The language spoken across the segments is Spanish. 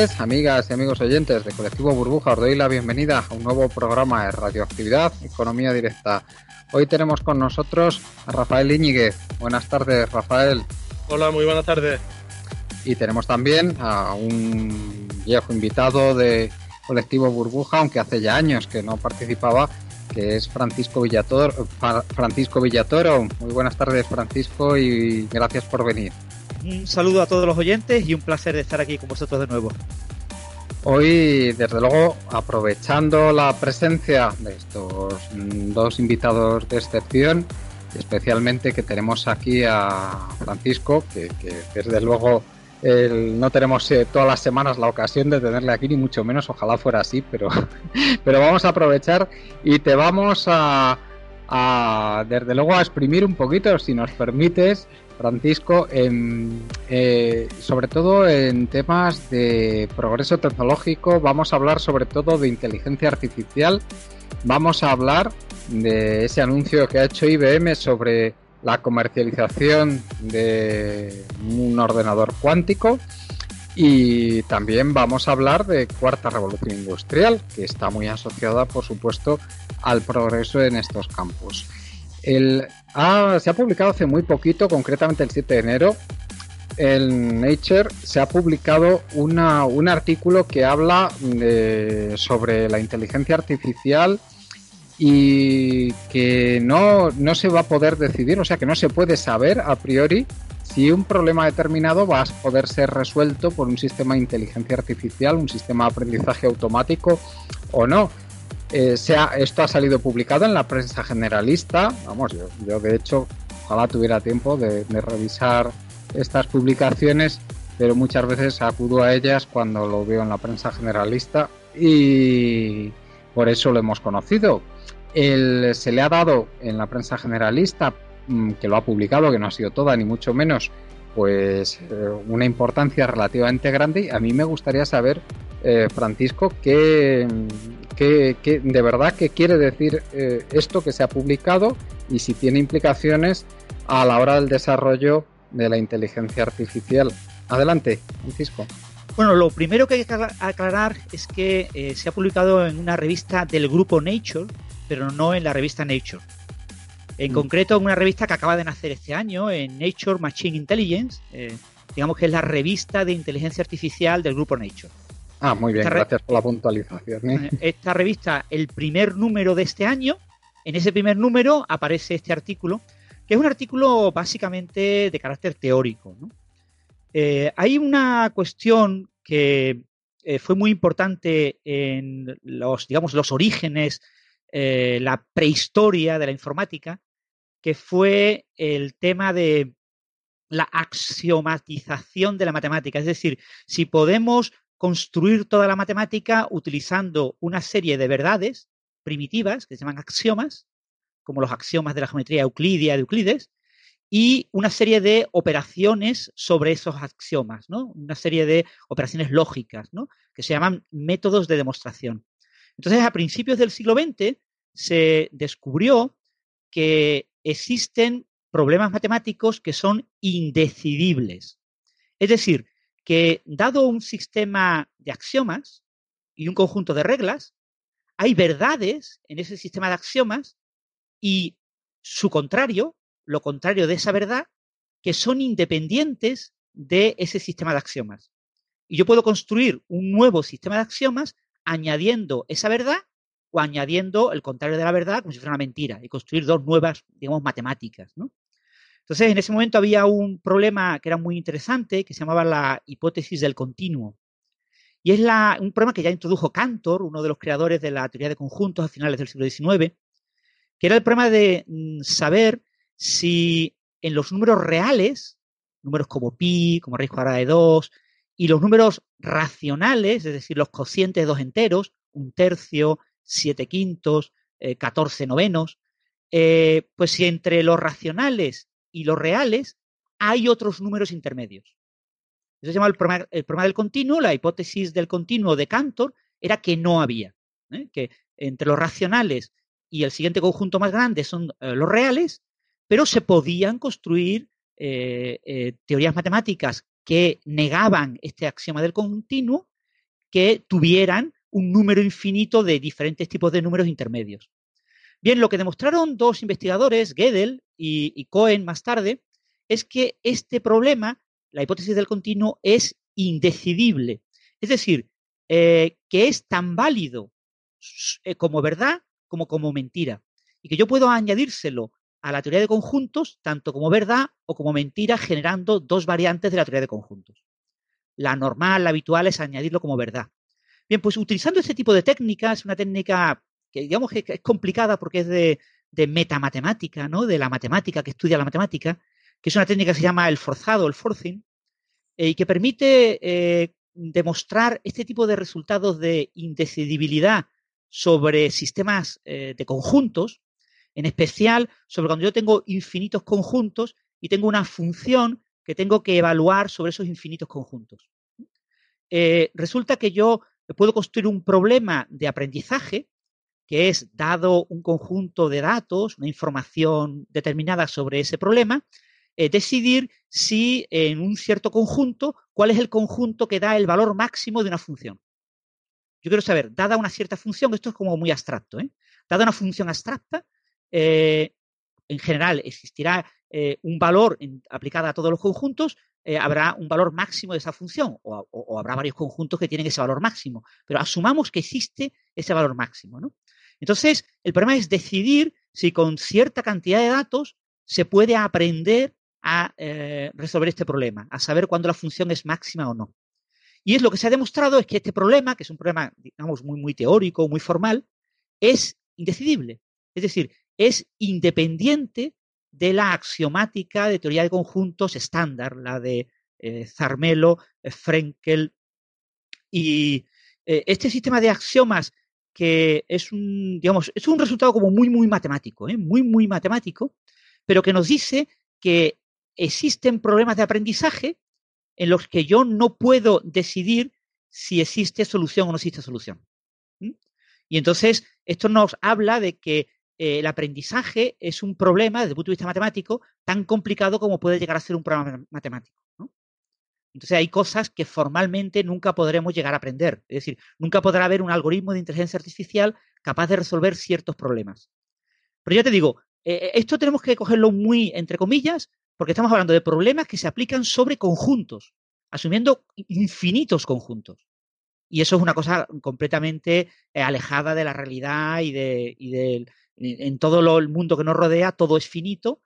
tardes, amigas y amigos oyentes de Colectivo Burbuja. Os doy la bienvenida a un nuevo programa de Radioactividad, Economía Directa. Hoy tenemos con nosotros a Rafael Íñiguez. Buenas tardes, Rafael. Hola, muy buenas tardes. Y tenemos también a un viejo invitado de Colectivo Burbuja, aunque hace ya años que no participaba, que es Francisco Villatoro. Francisco Villatoro. Muy buenas tardes, Francisco, y gracias por venir. Un saludo a todos los oyentes y un placer de estar aquí con vosotros de nuevo. Hoy, desde luego, aprovechando la presencia de estos dos invitados de excepción, especialmente que tenemos aquí a Francisco, que, desde luego no tenemos eh, todas las semanas la ocasión de tenerle aquí, ni mucho menos, ojalá fuera así, pero, pero vamos a aprovechar y te vamos a, desde luego, a exprimir un poquito, si nos permites, Francisco, eh, sobre todo en temas de progreso tecnológico, vamos a hablar sobre todo de inteligencia artificial, vamos a hablar de ese anuncio que ha hecho IBM sobre la comercialización de un ordenador cuántico y también vamos a hablar de cuarta revolución industrial, que está muy asociada, por supuesto, al progreso en estos campos. El, ah, se ha publicado hace muy poquito, concretamente el 7 de enero, en Nature se ha publicado una, un artículo que habla de, sobre la inteligencia artificial y que no, no se va a poder decidir, o sea que no se puede saber a priori si un problema determinado va a poder ser resuelto por un sistema de inteligencia artificial, un sistema de aprendizaje automático o no. Eh, sea, esto ha salido publicado en la prensa generalista. Vamos, yo, yo de hecho, ojalá tuviera tiempo de, de, revisar estas publicaciones, pero muchas veces acudo a ellas cuando lo veo en la prensa generalista y por eso lo hemos conocido. El, se le ha dado en la prensa generalista, mm, que lo ha publicado, que no ha sido toda, ni mucho menos, pues eh, una importancia relativamente grande. A mí me gustaría saber, eh, Francisco, qué, qué, qué, de verdad qué quiere decir eh, esto que se ha publicado y si tiene implicaciones a la hora del desarrollo de la inteligencia artificial. Adelante, Francisco. Bueno, lo primero que hay que aclarar es que eh, se ha publicado en una revista del grupo Nature, pero no en la revista Nature. En mm. concreto, en una revista que acaba de nacer este año, en Nature Machine Intelligence, eh, digamos que es la revista de inteligencia artificial del grupo Nature. Ah, muy bien, gracias por la puntualización. ¿eh? Esta revista, el primer número de este año, en ese primer número aparece este artículo, que es un artículo básicamente de carácter teórico. ¿no? Eh, hay una cuestión que eh, fue muy importante en los, digamos, los orígenes, la prehistoria de la informática, que fue el tema de la axiomatización de la matemática. Es decir, si podemos construir toda la matemática utilizando una serie de verdades primitivas que se llaman axiomas, como los axiomas de la geometría euclidia de Euclides, y una serie de operaciones sobre esos axiomas, ¿no? Una serie de operaciones lógicas, ¿no? Que se llaman métodos de demostración. Entonces, a principios del siglo XX se descubrió que existen problemas matemáticos que son indecidibles. Es decir, que dado un sistema de axiomas y un conjunto de reglas, hay verdades en ese sistema de axiomas y su contrario, lo contrario de esa verdad que son independientes de ese sistema de axiomas. Y yo puedo construir un nuevo sistema de axiomas añadiendo esa verdad o añadiendo el contrario de la verdad como si fuera una mentira y construir dos nuevas, digamos, matemáticas. Entonces, en ese momento había un problema que era muy interesante que se llamaba la hipótesis del continuo. Y es un problema que ya introdujo Cantor, uno de los creadores de la teoría de conjuntos a finales del siglo XIX, que era el problema de mm, saber si en los números reales, números como pi, como raíz cuadrada de 2, y los números racionales, es decir, los cocientes de dos enteros, un tercio, siete quintos, eh, catorce novenos, eh, pues si entre los racionales y los reales hay otros números intermedios. Eso se llama el problema, el problema del continuo, la hipótesis del continuo de Cantor era que no había, ¿eh? que entre los racionales y el siguiente conjunto más grande son los reales, pero se podían construir teorías matemáticas que negaban este axioma del continuo que tuvieran un número infinito de diferentes tipos de números intermedios. Bien, lo que demostraron dos investigadores, Gödel y, Cohen más tarde, es que este problema, la hipótesis del continuo, es indecidible. Es decir, eh, que es tan válido eh, como verdad como como mentira. Y que yo puedo añadírselo a la teoría de conjuntos tanto como verdad o como mentira, generando dos variantes de la teoría de conjuntos. La normal, la habitual, es añadirlo como verdad. Bien, pues utilizando este tipo de técnicas, una técnica que digamos que es complicada porque es de, metamatemática, ¿no? De la matemática, que estudia la matemática, que es una técnica que se llama el forzado, el forcing, eh, y que permite eh, demostrar este tipo de resultados de indecidibilidad sobre sistemas eh, de conjuntos, en especial sobre cuando yo tengo infinitos conjuntos y tengo una función que tengo que evaluar sobre esos infinitos conjuntos. Resulta que yo puedo construir un problema de aprendizaje, que es, dado un conjunto de datos, una información determinada sobre ese problema, eh, decidir si en un cierto conjunto, cuál es el conjunto que da el valor máximo de una función. Yo quiero saber, dada una cierta función, esto es como muy abstracto, ¿eh? dada una función abstracta, eh, en general existirá eh, un valor aplicado a todos los conjuntos, habrá un valor máximo de esa función o, habrá varios conjuntos que tienen ese valor máximo, pero asumamos que existe ese valor máximo. ¿no? Entonces, el problema es decidir si con cierta cantidad de datos se puede aprender a resolver este problema, a saber cuándo la función es máxima o no. Y es lo que se ha demostrado es que este problema, que es un problema, digamos, muy, muy teórico, muy formal, es indecidible. Es decir, es independiente de la axiomática de teoría de conjuntos estándar, la de eh, Zarmelo, eh, Frenkel. Y eh, este sistema de axiomas que es un, digamos, es un resultado como muy, muy matemático, muy, muy matemático, pero que nos dice que existen problemas de aprendizaje en los que yo no puedo decidir si existe solución o no existe solución. Y entonces, esto nos habla de que eh, el aprendizaje es un problema desde el punto de vista matemático tan complicado como puede llegar a ser un problema matemático. Entonces hay cosas que formalmente nunca podremos llegar a aprender. Es decir, nunca podrá haber un algoritmo de inteligencia artificial capaz de resolver ciertos problemas. Pero ya te digo, eh, eh, esto tenemos que cogerlo muy entre comillas, porque estamos hablando de problemas que se aplican sobre conjuntos, asumiendo infinitos conjuntos. Y eso es una cosa completamente alejada de la realidad y, de, y en todo el mundo que nos rodea todo es finito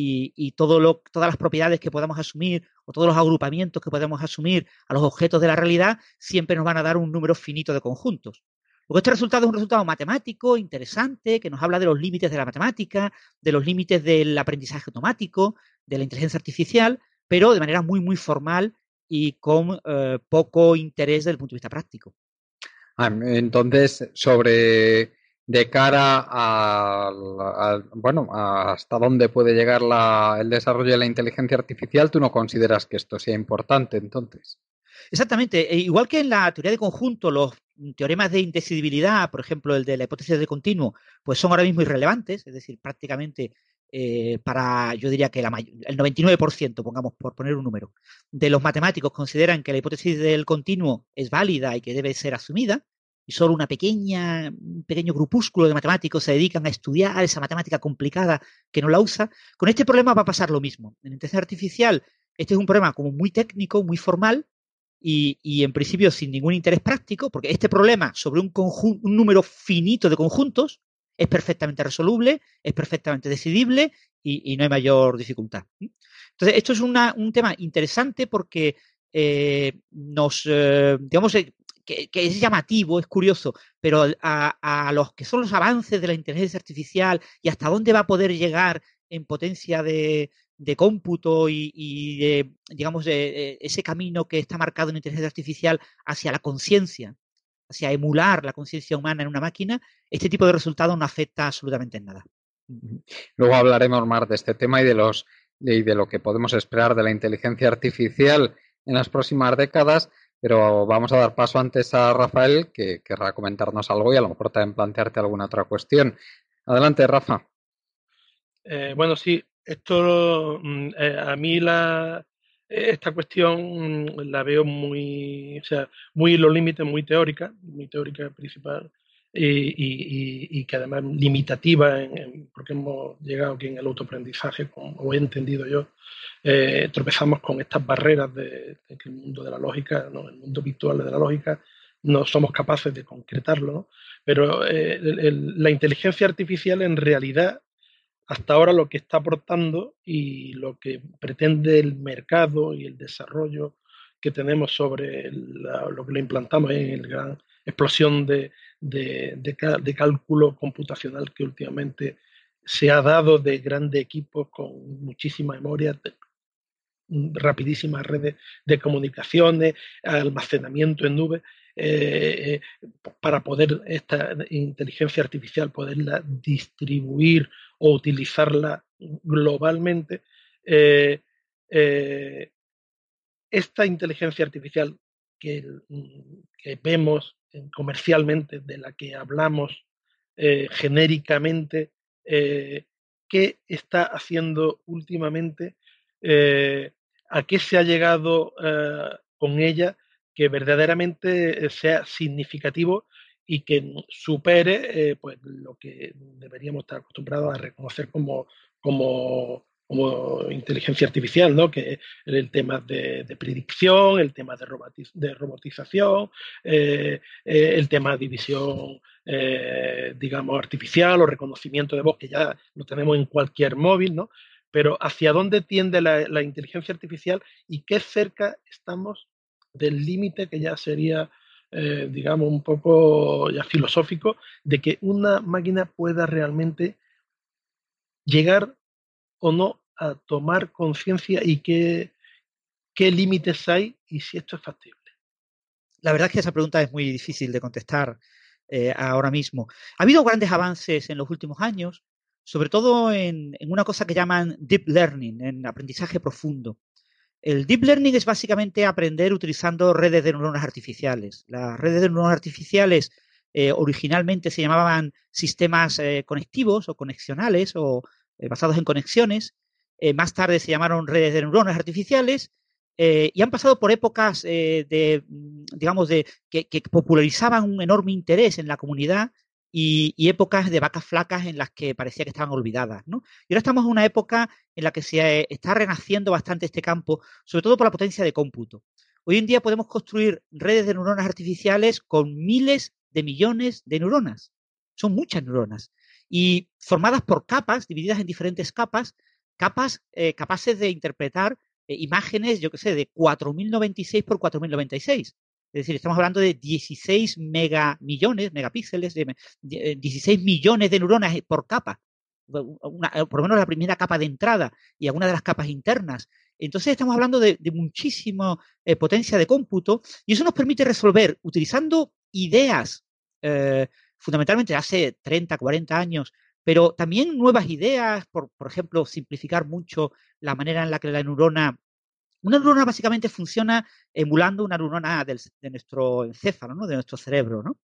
y, todo lo, todas las propiedades que podamos asumir o todos los agrupamientos que podemos asumir a los objetos de la realidad siempre nos van a dar un número finito de conjuntos. Porque este resultado es un resultado matemático, interesante, que nos habla de los límites de la matemática, de los límites del aprendizaje automático, de la inteligencia artificial, pero de manera muy, muy formal y con eh, poco interés desde el punto de vista práctico. Ah, entonces, sobre de cara a, bueno, hasta dónde puede llegar el desarrollo de la inteligencia artificial, tú no consideras que esto sea importante entonces. Exactamente. E igual que en la teoría de conjunto, los teoremas de indecidibilidad, por ejemplo, el de la hipótesis de continuo, pues son ahora mismo irrelevantes, es decir, prácticamente eh, para, yo diría que la el 99%, pongamos por poner un número, de los matemáticos consideran que la hipótesis del continuo es válida y que debe ser asumida, y solo una pequeña, un pequeño grupúsculo de matemáticos se dedican a estudiar esa matemática complicada que no la usa, con este problema va a pasar lo mismo. En inteligencia artificial, este es un problema como muy técnico, muy formal, y, y, en principio sin ningún interés práctico, porque este problema sobre un, un número finito de conjuntos es perfectamente resoluble, es perfectamente decidible y, y no hay mayor dificultad. Entonces, esto es una, un tema interesante porque eh, nos, eh, digamos, eh, que, es llamativo, es curioso, pero a, los que son los avances de la inteligencia artificial y hasta dónde va a poder llegar en potencia de, de cómputo y, y de, digamos, de, ese camino que está marcado en inteligencia artificial hacia la conciencia, hacia emular la conciencia humana en una máquina, este tipo de resultado no afecta absolutamente en nada. Luego hablaremos más de este tema y de los y de lo que podemos esperar de la inteligencia artificial en las próximas décadas, pero vamos a dar paso antes a Rafael, que querrá comentarnos algo y a lo mejor también plantearte alguna otra cuestión. Adelante, Rafa. Eh, bueno, sí, esto mm, eh, a mí la, esta cuestión mm, la veo muy, o sea, muy los límites, muy teórica, muy teórica principal, y, y, y, que además limitativa, en, en, porque hemos llegado aquí en el autoaprendizaje, como he entendido yo, eh, tropezamos con estas barreras de, de, que el mundo de la lógica, ¿no? el mundo virtual de la lógica, no somos capaces de concretarlo, ¿no? pero eh, el, el, la inteligencia artificial en realidad hasta ahora lo que está aportando y lo que pretende el mercado y el desarrollo que tenemos sobre la, lo que lo implantamos en el gran explosión de, de, de, cálculo computacional que últimamente se ha dado de grandes equipos con muchísima memoria, rapidísimas redes de comunicaciones, almacenamiento en nube, eh, para poder esta inteligencia artificial poderla distribuir o utilizarla globalmente. Eh, eh, esta inteligencia artificial que, que, vemos comercialmente, de la que hablamos eh, genéricamente, eh, ¿qué está haciendo últimamente? Eh, ¿A qué se ha llegado con ella que verdaderamente sea significativo y que supere pues, lo que deberíamos estar acostumbrados a reconocer como, como como inteligencia artificial, ¿no? que el tema de, predicción, el tema de, robotiz de robotización, eh, eh, el tema de división, eh, digamos, artificial o reconocimiento de voz, que ya lo tenemos en cualquier móvil, ¿no? pero hacia dónde tiende la, la inteligencia artificial y qué cerca estamos del límite que ya sería, digamos, un poco ya filosófico, de que una máquina pueda realmente llegar o no a tomar conciencia y qué, qué límites hay y si esto es factible? La verdad es que esa pregunta es muy difícil de contestar eh, ahora mismo. Ha habido grandes avances en los últimos años, sobre todo en, en, una cosa que llaman deep learning, en aprendizaje profundo. El deep learning es básicamente aprender utilizando redes de neuronas artificiales. Las redes de neuronas artificiales eh, originalmente se llamaban sistemas eh, conectivos o conexionales o basados en conexiones. Eh, más tarde se llamaron redes de neuronas artificiales eh, y han pasado por épocas de, mm, digamos, de que, que, popularizaban un enorme interés en la comunidad y, y, épocas de vacas flacas en las que parecía que estaban olvidadas. ¿no? Y ahora estamos en una época en la que se está renaciendo bastante este campo, sobre todo por la potencia de cómputo. Hoy en día podemos construir redes de neuronas artificiales con miles de millones de neuronas. Son muchas neuronas y formadas por capas, divididas en diferentes capas, capas eh, capaces de interpretar eh, imágenes, yo que sé, de 4096 por 4096. Es decir, estamos hablando de 16 megamillones, megapíxeles, de, de 16 millones de neuronas por capa. Una, por lo menos la primera capa de entrada y alguna de las capas internas. Entonces estamos hablando de, de muchísima eh, potencia de cómputo y eso nos permite resolver, utilizando ideas eh, fundamentalmente hace 30, 40 años, pero también nuevas ideas, por, por ejemplo, simplificar mucho la manera en la que la neurona una neurona básicamente funciona emulando una neurona del, de nuestro encéfalo, ¿no? de nuestro cerebro. ¿no?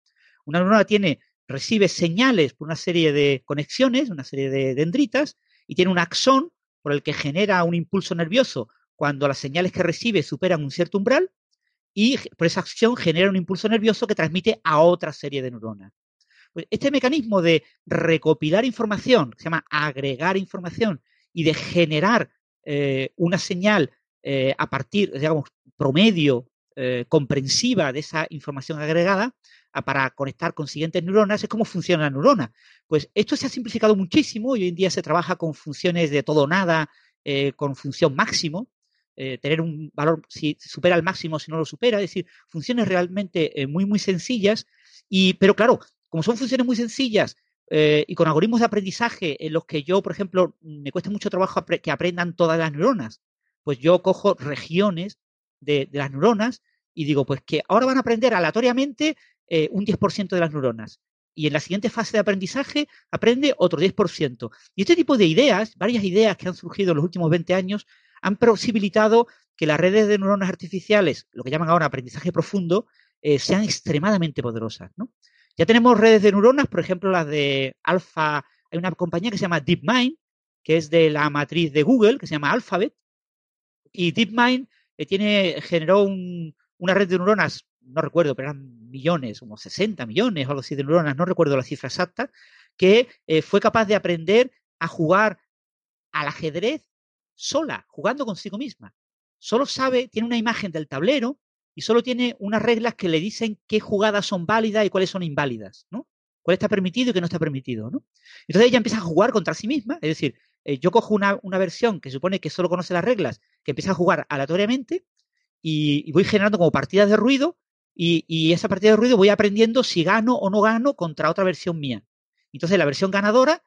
Una neurona tiene, recibe señales por una serie de conexiones, una serie de dendritas, y tiene un axón por el que genera un impulso nervioso cuando las señales que recibe superan un cierto umbral, y por esa acción genera un impulso nervioso que transmite a otra serie de neuronas. Pues este mecanismo de recopilar información, que se llama agregar información, y de generar eh, una señal eh, a partir, digamos, promedio, eh, comprensiva de esa información agregada, para conectar con siguientes neuronas, es cómo funciona la neurona. Pues esto se ha simplificado muchísimo y hoy en día se trabaja con funciones de todo o nada, con función máximo, tener un valor si supera el máximo, si no lo supera, es decir, funciones realmente muy, muy sencillas. Y, pero claro, como son funciones muy sencillas y con algoritmos de aprendizaje en los que yo, por ejemplo, me cuesta mucho trabajo que aprendan todas las neuronas, pues yo cojo regiones de, las neuronas y digo, pues que ahora van a aprender aleatoriamente eh, un 10% de las neuronas. Y en la siguiente fase de aprendizaje aprende otro 10%. Y este tipo de ideas, varias ideas que han surgido en los últimos 20 años, han posibilitado que las redes de neuronas artificiales, lo que llaman ahora aprendizaje profundo, eh, sean extremadamente poderosas. Ya tenemos redes de neuronas, por ejemplo, las de Alpha. Hay una compañía que se llama DeepMind, que es de la matriz de Google, que se llama Alphabet. Y DeepMind eh, tiene, generó una red de neuronas, no recuerdo, pero eran millones, como 60 millones o algo así de neuronas, no recuerdo la cifra exacta, que eh, fue capaz de aprender a jugar al ajedrez sola, jugando consigo misma. Solo sabe, tiene una imagen del tablero y solo tiene unas reglas que le dicen qué jugadas son válidas y cuáles son inválidas, ¿no? Cuál está permitido y qué no está permitido, ¿no? Entonces ella empieza a jugar contra sí misma, es decir, eh, yo cojo una, versión que supone que solo conoce las reglas, que empieza a jugar aleatoriamente y, voy generando como partidas de ruido y, y, esa partida de ruido voy aprendiendo si gano o no gano contra otra versión mía. Entonces la versión ganadora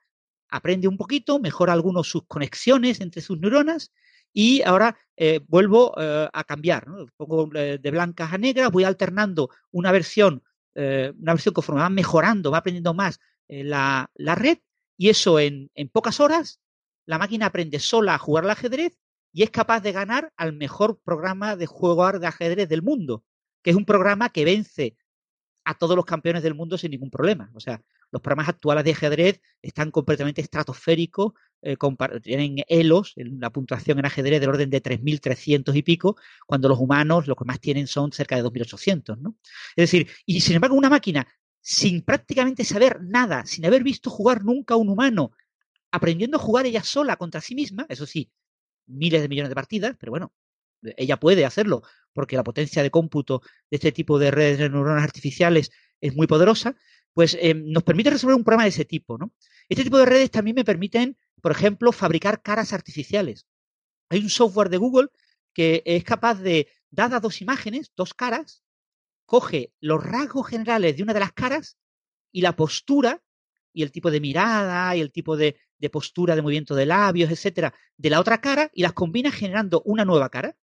aprende un poquito, mejora algunos sus conexiones entre sus neuronas y ahora eh, vuelvo eh, a cambiar. ¿no? Pongo de blancas a negras, voy alternando una versión, una versión conforme va mejorando, va aprendiendo más la, la, red y eso en, en pocas horas la máquina aprende sola a jugar al ajedrez y es capaz de ganar al mejor programa de juego de ajedrez del mundo, que es un programa que vence a todos los campeones del mundo sin ningún problema. O sea, los programas actuales de ajedrez están completamente estratosféricos, eh, tienen elos, la puntuación en ajedrez del orden de 3.300 y pico, cuando los humanos lo que más tienen son cerca de 2.800. ¿no? Es decir, y sin embargo una máquina sin prácticamente saber nada, sin haber visto jugar nunca a un humano, aprendiendo a jugar ella sola contra sí misma, eso sí, miles de millones de partidas, pero bueno, ella puede hacerlo porque la potencia de cómputo de este tipo de redes de neuronas artificiales es muy poderosa, pues eh, nos permite resolver un problema de ese tipo. ¿no? Este tipo de redes también me permiten, por ejemplo, fabricar caras artificiales. Hay un software de Google que es capaz de, dadas dos imágenes, dos caras, coge los rasgos generales de una de las caras y la postura y el tipo de mirada y el tipo de, postura de movimiento de labios, etcétera, de la otra cara y las combina generando una nueva cara.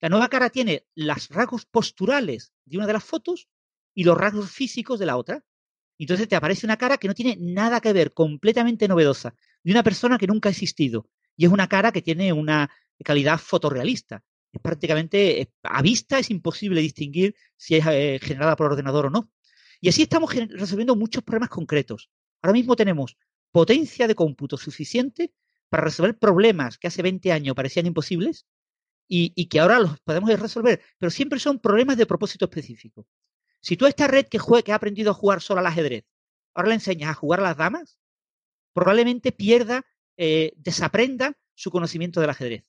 La nueva cara tiene los rasgos posturales de una de las fotos y los rasgos físicos de la otra. Entonces te aparece una cara que no tiene nada que ver, completamente novedosa, de una persona que nunca ha existido. Y es una cara que tiene una calidad fotorrealista. Es prácticamente, a vista es imposible distinguir si es eh, generada por ordenador o no. Y así estamos resolviendo muchos problemas concretos. Ahora mismo tenemos potencia de cómputo suficiente para resolver problemas que hace 20 años parecían imposibles y, que ahora los podemos resolver, pero siempre son problemas de propósito específico. Si tú a esta red que, que ha aprendido a jugar solo al ajedrez, ahora le enseñas a jugar a las damas, probablemente pierda, eh, desaprenda su conocimiento del ajedrez,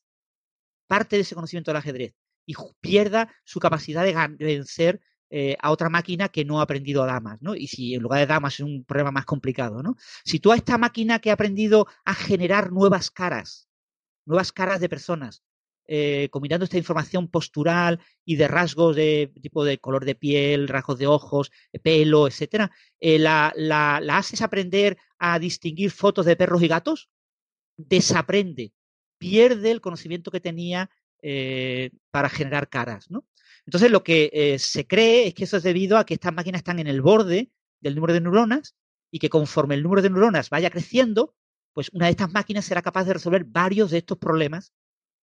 parte de ese conocimiento del ajedrez, y pierda su capacidad de vencer eh, a otra máquina que no ha aprendido a damas, ¿no? Y si en lugar de damas es un problema más complicado, ¿no? Si tú a esta máquina que ha aprendido a generar nuevas caras, nuevas caras de personas, eh, combinando esta información postural y de rasgos de tipo de color de piel, rasgos de ojos, pelo, etcétera, eh, la, haces aprender a distinguir fotos de perros y gatos, desaprende, pierde el conocimiento que tenía para generar caras, ¿no? Entonces, lo que eh, se cree es que eso es debido a que estas máquinas están en el borde del número de neuronas y que conforme el número de neuronas vaya creciendo, pues una de estas máquinas será capaz de resolver varios de estos problemas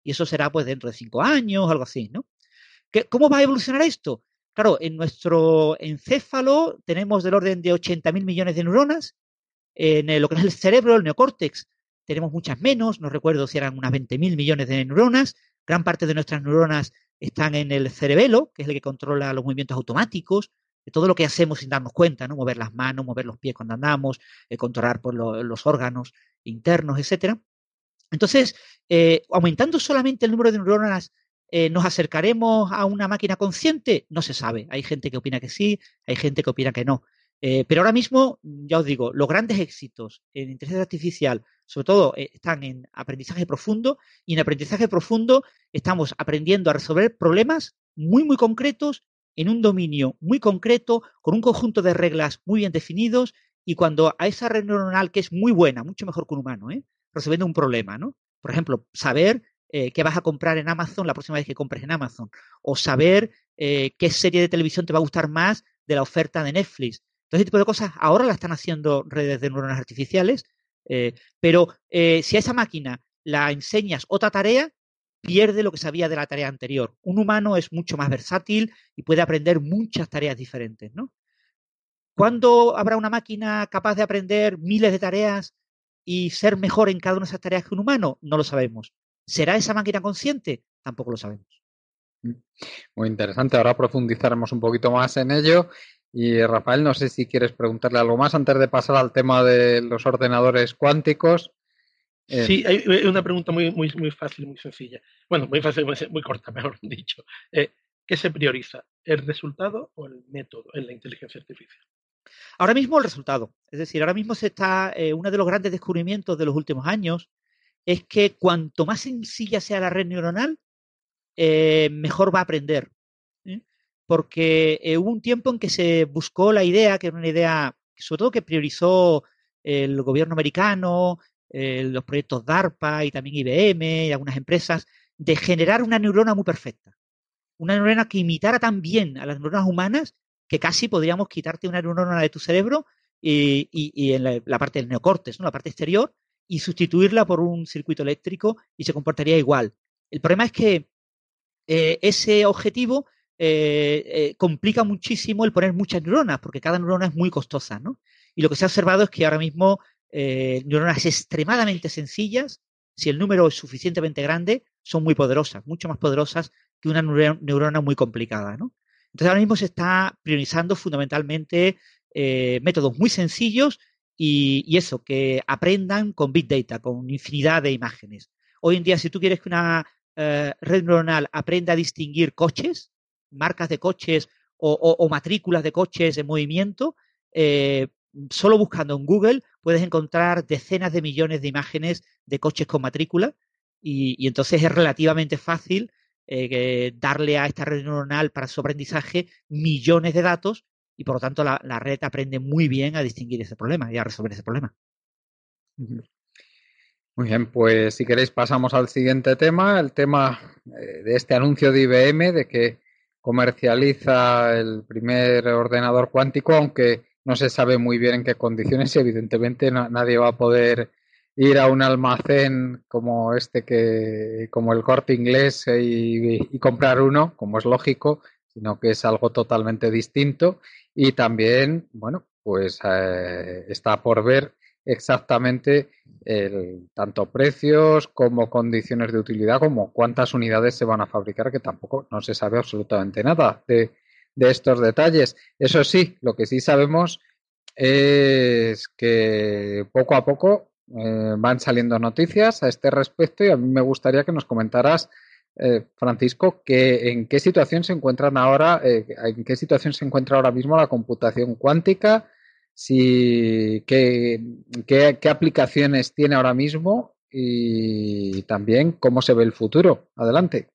y eso será pues dentro de cinco años algo así, ¿no? ¿Cómo va a evolucionar esto? Claro, en nuestro encéfalo tenemos del orden de 80.000 millones de neuronas. En lo que es el cerebro, el neocórtex, tenemos muchas menos. No recuerdo si eran unas 20.000 millones de neuronas. Gran parte de nuestras neuronas están en el cerebelo, que es el que controla los movimientos automáticos, todo lo que hacemos sin darnos cuenta, ¿no? Mover las manos, mover los pies cuando andamos, eh, controlar por los órganos internos, etcétera. Entonces, eh, aumentando solamente el número de neuronas, eh, ¿nos acercaremos a una máquina consciente? No se sabe. Hay gente que opina que sí, hay gente que opina que no. Eh, pero ahora mismo, ya os digo, los grandes éxitos en inteligencia artificial, sobre todo, están en aprendizaje profundo y en aprendizaje profundo estamos aprendiendo a resolver problemas muy, muy concretos en un dominio muy concreto, con un conjunto de reglas muy bien definidos y cuando a esa red neuronal, que es muy buena, mucho mejor que un humano, ¿eh? Resolviendo un problema, ¿no? Por ejemplo, saber eh, qué vas a comprar en Amazon la próxima vez que compres en Amazon, o saber eh, qué serie de televisión te va a gustar más de la oferta de Netflix. Todo ese tipo de cosas ahora la están haciendo redes de neuronas artificiales, eh, pero si a esa máquina la enseñas otra tarea, pierde lo que sabía de la tarea anterior. Un humano es mucho más versátil y puede aprender muchas tareas diferentes, ¿no? ¿Cuándo habrá una máquina capaz de aprender miles de tareas y ser mejor en cada una de esas tareas que un humano? No lo sabemos. ¿Será esa máquina consciente? Tampoco lo sabemos. Mm. Muy interesante. Ahora profundizaremos un poquito más en ello. Y Rafael, no sé si quieres preguntarle algo más antes de pasar al tema de los ordenadores cuánticos. Sí, hay una pregunta muy, muy, muy fácil, muy sencilla. Bueno, muy fácil, muy, corta, mejor dicho. Eh, ¿Qué se prioriza? ¿El resultado o el método en la inteligencia artificial? Ahora mismo el resultado. Es decir, ahora mismo se está, eh, uno de los grandes descubrimientos de los últimos años es que cuanto más sencilla sea la red neuronal, eh, mejor va a aprender. Porque eh, hubo un tiempo en que se buscó la idea, que era una idea, sobre todo que priorizó el gobierno americano, los proyectos DARPA y también IBM y algunas empresas, de generar una neurona muy perfecta. Una neurona que imitara tan bien a las neuronas humanas que casi podríamos quitarte una neurona de tu cerebro y, en la, parte del neocortes, ¿no? la parte exterior, y sustituirla por un circuito eléctrico y se comportaría igual. El problema es que eh, ese objetivo eh, eh, complica muchísimo el poner muchas neuronas, porque cada neurona es muy costosa, ¿no? Y lo que se ha observado es que ahora mismo neuronas extremadamente sencillas, si el número es suficientemente grande, son muy poderosas, mucho más poderosas que una neurona muy complicada, ¿no? Entonces ahora mismo se está priorizando fundamentalmente eh, métodos muy sencillos y, eso, que aprendan con Big Data, con infinidad de imágenes. Hoy en día, si tú quieres que una eh, red neuronal aprenda a distinguir coches, marcas de coches o, matrículas de coches en movimiento, eh, solo buscando en Google puedes encontrar decenas de millones de imágenes de coches con matrícula y entonces es relativamente fácil eh, darle a esta red neuronal para su aprendizaje millones de datos y por lo tanto la, red aprende muy bien a distinguir ese problema y a resolver ese problema. Muy bien, pues si queréis pasamos al siguiente tema, el tema eh, de este anuncio de IBM de que comercializa el primer ordenador cuántico, aunque no se sabe muy bien en qué condiciones y evidentemente nadie va a poder ir a un almacén como este que como el corte inglés eh, y, comprar uno como es lógico sino que es algo totalmente distinto. Y también bueno pues eh, está por ver exactamente el, tanto precios como condiciones de utilidad como cuántas unidades se van a fabricar que tampoco no se sabe absolutamente nada de, de estos detalles. Eso sí lo que sí sabemos es que poco a poco eh, van saliendo noticias a este respecto y a mí me gustaría que nos comentaras, eh, Francisco, que en qué situación se encuentran ahora, eh, en qué situación se encuentra ahora mismo la computación cuántica, si, qué, qué, aplicaciones tiene ahora mismo y también cómo se ve el futuro. Adelante.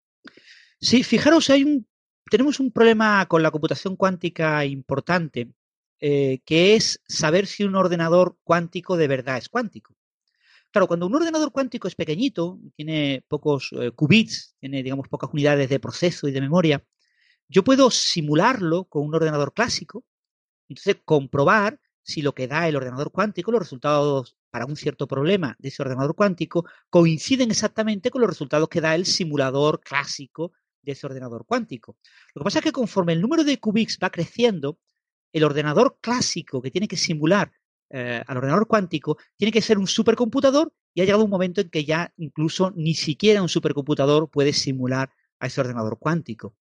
Sí, fijaros, hay un, tenemos un problema con la computación cuántica importante, que es saber si un ordenador cuántico de verdad es cuántico. Claro, cuando un ordenador cuántico es pequeñito, tiene pocos eh, qubits, tiene, digamos, pocas unidades de proceso y de memoria, yo puedo simularlo con un ordenador clásico, entonces comprobar si lo que da el ordenador cuántico, los resultados para un cierto problema de ese ordenador cuántico, coinciden exactamente con los resultados que da el simulador clásico de ese ordenador cuántico. Lo que pasa es que conforme el número de qubits va creciendo, el ordenador clásico que tiene que simular eh, al ordenador cuántico, tiene que ser un supercomputador y ha llegado un momento en que ya incluso ni siquiera un supercomputador puede simular a ese ordenador cuántico.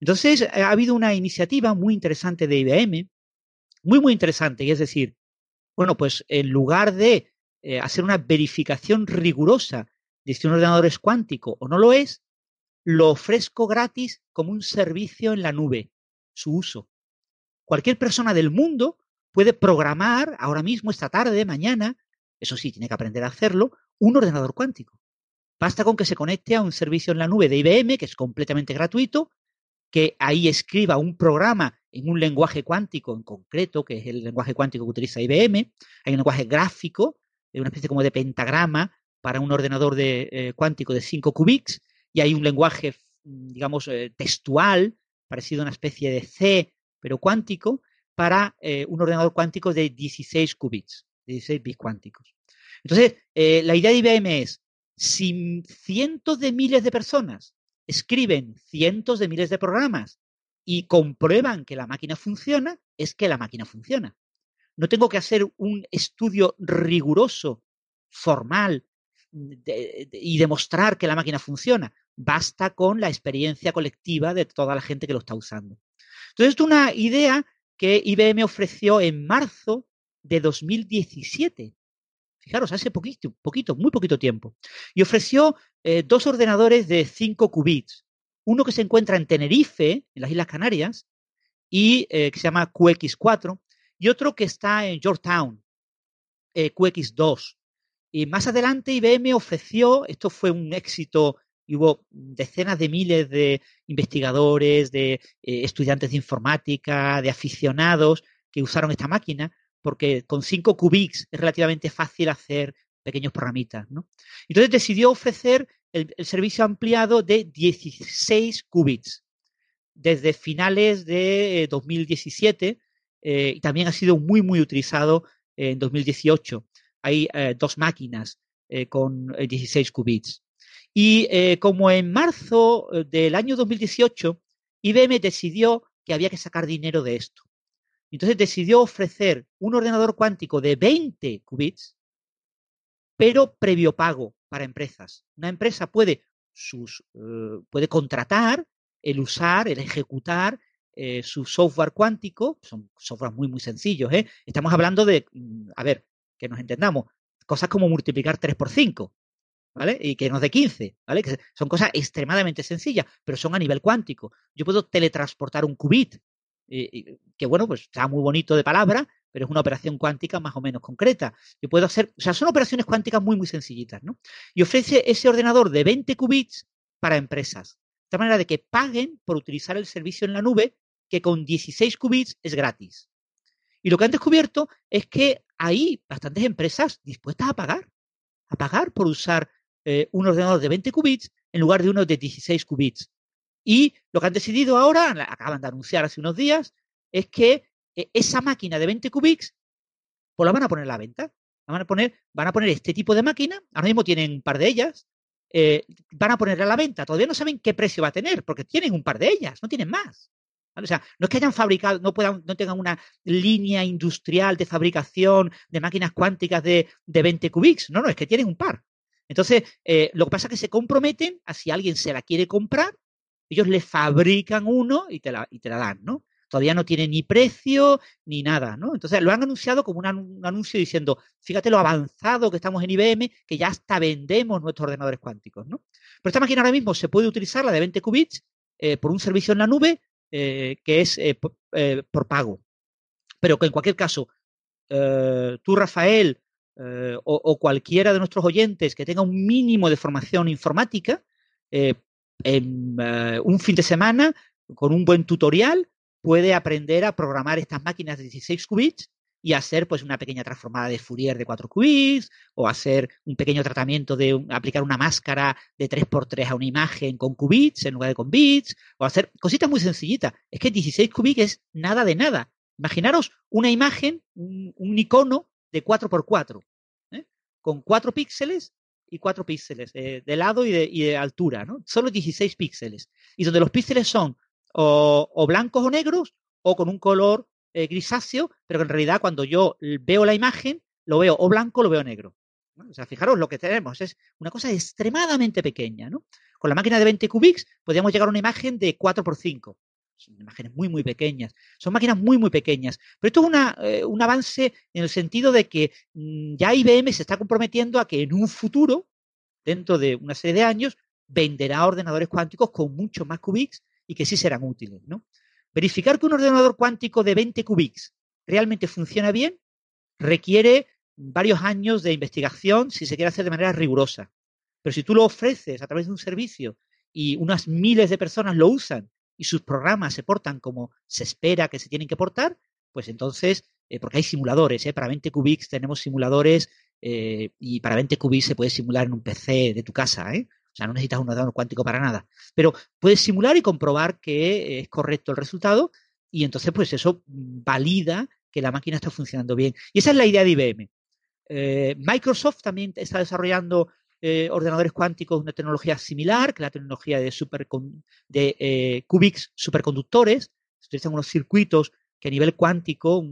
Entonces, ha habido una iniciativa muy interesante de IBM, muy, muy interesante, y es decir, bueno, pues en lugar de eh, hacer una verificación rigurosa de si un ordenador es cuántico o no lo es, lo ofrezco gratis como un servicio en la nube, su uso. Cualquier persona del mundo puede programar ahora mismo, esta tarde, mañana, eso sí, tiene que aprender a hacerlo, un ordenador cuántico. Basta con que se conecte a un servicio en la nube de IBM, que es completamente gratuito, que ahí escriba un programa en un lenguaje cuántico en concreto, que es el lenguaje cuántico que utiliza IBM. Hay un lenguaje gráfico, una especie como de pentagrama para un ordenador de, eh, cuántico de 5 qubits, y hay un lenguaje, digamos, eh, textual, parecido a una especie de C, pero cuántico, para eh, un ordenador cuántico de 16 qubits, 16 bits cuánticos. Entonces, la idea de IBM es, si cientos de miles de personas escriben cientos de miles de programas y comprueban que la máquina funciona, es que la máquina funciona. No tengo que hacer un estudio riguroso, formal, y demostrar que la máquina funciona. Basta con la experiencia colectiva de toda la gente que lo está usando. Entonces, es una idea que IBM ofreció en marzo de 2017. Fijaros, hace poquito, muy poquito tiempo. Y ofreció eh, dos ordenadores de 5 qubits. Uno que se encuentra en Tenerife, en las Islas Canarias, y eh, que se llama QX4, y otro que está en Georgetown, eh, QX2. Y más adelante IBM ofreció, esto fue un éxito, y hubo decenas de miles de investigadores, de eh, estudiantes de informática, de aficionados que usaron esta máquina, porque con 5 qubits es relativamente fácil hacer pequeños programitas. ¿no? Entonces decidió ofrecer el, servicio ampliado de 16 qubits desde finales de 2017 eh, y también ha sido muy, muy utilizado en 2018. Hay eh, dos máquinas eh, con 16 qubits. Y como en marzo del año 2018, IBM decidió que había que sacar dinero de esto. Entonces decidió ofrecer un ordenador cuántico de 20 qubits, pero previo pago para empresas. Una empresa puede, sus, puede contratar el usar, el ejecutar eh, su software cuántico, son software muy, muy sencillos, ¿eh? Estamos hablando de, mm, a ver, que nos entendamos, cosas como multiplicar 3 por 5, ¿vale? Y que nos dé 15, ¿vale? Son cosas extremadamente sencillas, pero son a nivel cuántico. Yo puedo teletransportar un qubit, que bueno, pues está muy bonito de palabra, pero es una operación cuántica más o menos concreta. Yo puedo hacer, o sea, son operaciones cuánticas muy, muy sencillitas, ¿no? Y ofrece ese ordenador de 20 qubits para empresas. De manera de que paguen por utilizar el servicio en la nube que con 16 qubits es gratis. Y lo que han descubierto es que hay bastantes empresas dispuestas a pagar, a pagar por usar eh, un ordenador de 20 qubits en lugar de uno de 16 qubits. Y lo que han decidido ahora, acaban de anunciar hace unos días, es que eh, esa máquina de 20 qubits, pues la van a poner a la venta. van a poner, van a poner este tipo de máquina, ahora mismo tienen un par de ellas, eh, van a ponerla a la venta. Todavía no saben qué precio va a tener, porque tienen un par de ellas, no tienen más. O sea, no es que hayan fabricado, no puedan, no tengan una línea industrial de fabricación de máquinas cuánticas de, de 20 qubits. No, no, es que tienen un par. Entonces, eh, lo que pasa es que se comprometen a si alguien se la quiere comprar, ellos le fabrican uno y te la, dan, ¿no? Todavía no tiene ni precio ni nada, ¿no? Entonces lo han anunciado como un, anuncio diciendo, fíjate lo avanzado que estamos en IBM, que ya hasta vendemos nuestros ordenadores cuánticos, ¿no? Pero esta máquina ahora mismo se puede utilizar, la de 20 qubits, eh, por un servicio en la nube eh, que es por, pago. Pero que en cualquier caso, tú, Rafael, o, cualquiera de nuestros oyentes que tenga un mínimo de formación informática, en un fin de semana, con un buen tutorial, puede aprender a programar estas máquinas de 16 qubits y hacer pues una pequeña transformada de Fourier de 4 qubits o hacer un pequeño tratamiento de aplicar una máscara de 3x3 a una imagen con qubits en lugar de con bits o hacer cositas muy sencillitas. Es que 16 qubits es nada de nada. Imaginaros una imagen, un, icono de 4x4 ¿eh? con 4 píxeles y 4 píxeles eh, de lado y de, altura, ¿no? Solo 16 píxeles. Y donde los píxeles son o blancos o negros o con un color eh, grisáceo, pero que en realidad cuando yo veo la imagen, lo veo o blanco o lo veo negro. O sea, fijaros lo que tenemos, es una cosa extremadamente pequeña. Con la máquina de 20 cubics podríamos llegar a una imagen de 4x5. Son imágenes muy, muy pequeñas. Son máquinas muy, muy pequeñas. Pero esto es eh, un avance en el sentido de que mm, ya IBM se está comprometiendo a que en un futuro, dentro de una serie de años, venderá ordenadores cuánticos con mucho más cubics y que sí serán útiles, ¿no? Verificar que un ordenador cuántico de 20 cubics realmente funciona bien requiere varios años de investigación si se quiere hacer de manera rigurosa. Pero si tú lo ofreces a través de un servicio y unas miles de personas lo usan y sus programas se portan como se espera que se tienen que portar, pues entonces, eh, porque hay simuladores, ¿eh? para 20 cubics tenemos simuladores eh, y para 20 cubics se puede simular en un PC de tu casa. O sea, no necesitas un ordenador cuántico para nada. Pero puedes simular y comprobar que es correcto el resultado y entonces pues eso valida que la máquina está funcionando bien. Y esa es la idea de IBM. Microsoft también está desarrollando eh, ordenadores cuánticos una tecnología similar, que la tecnología de, super, de eh, superconductores. Se utilizan unos circuitos que a nivel cuántico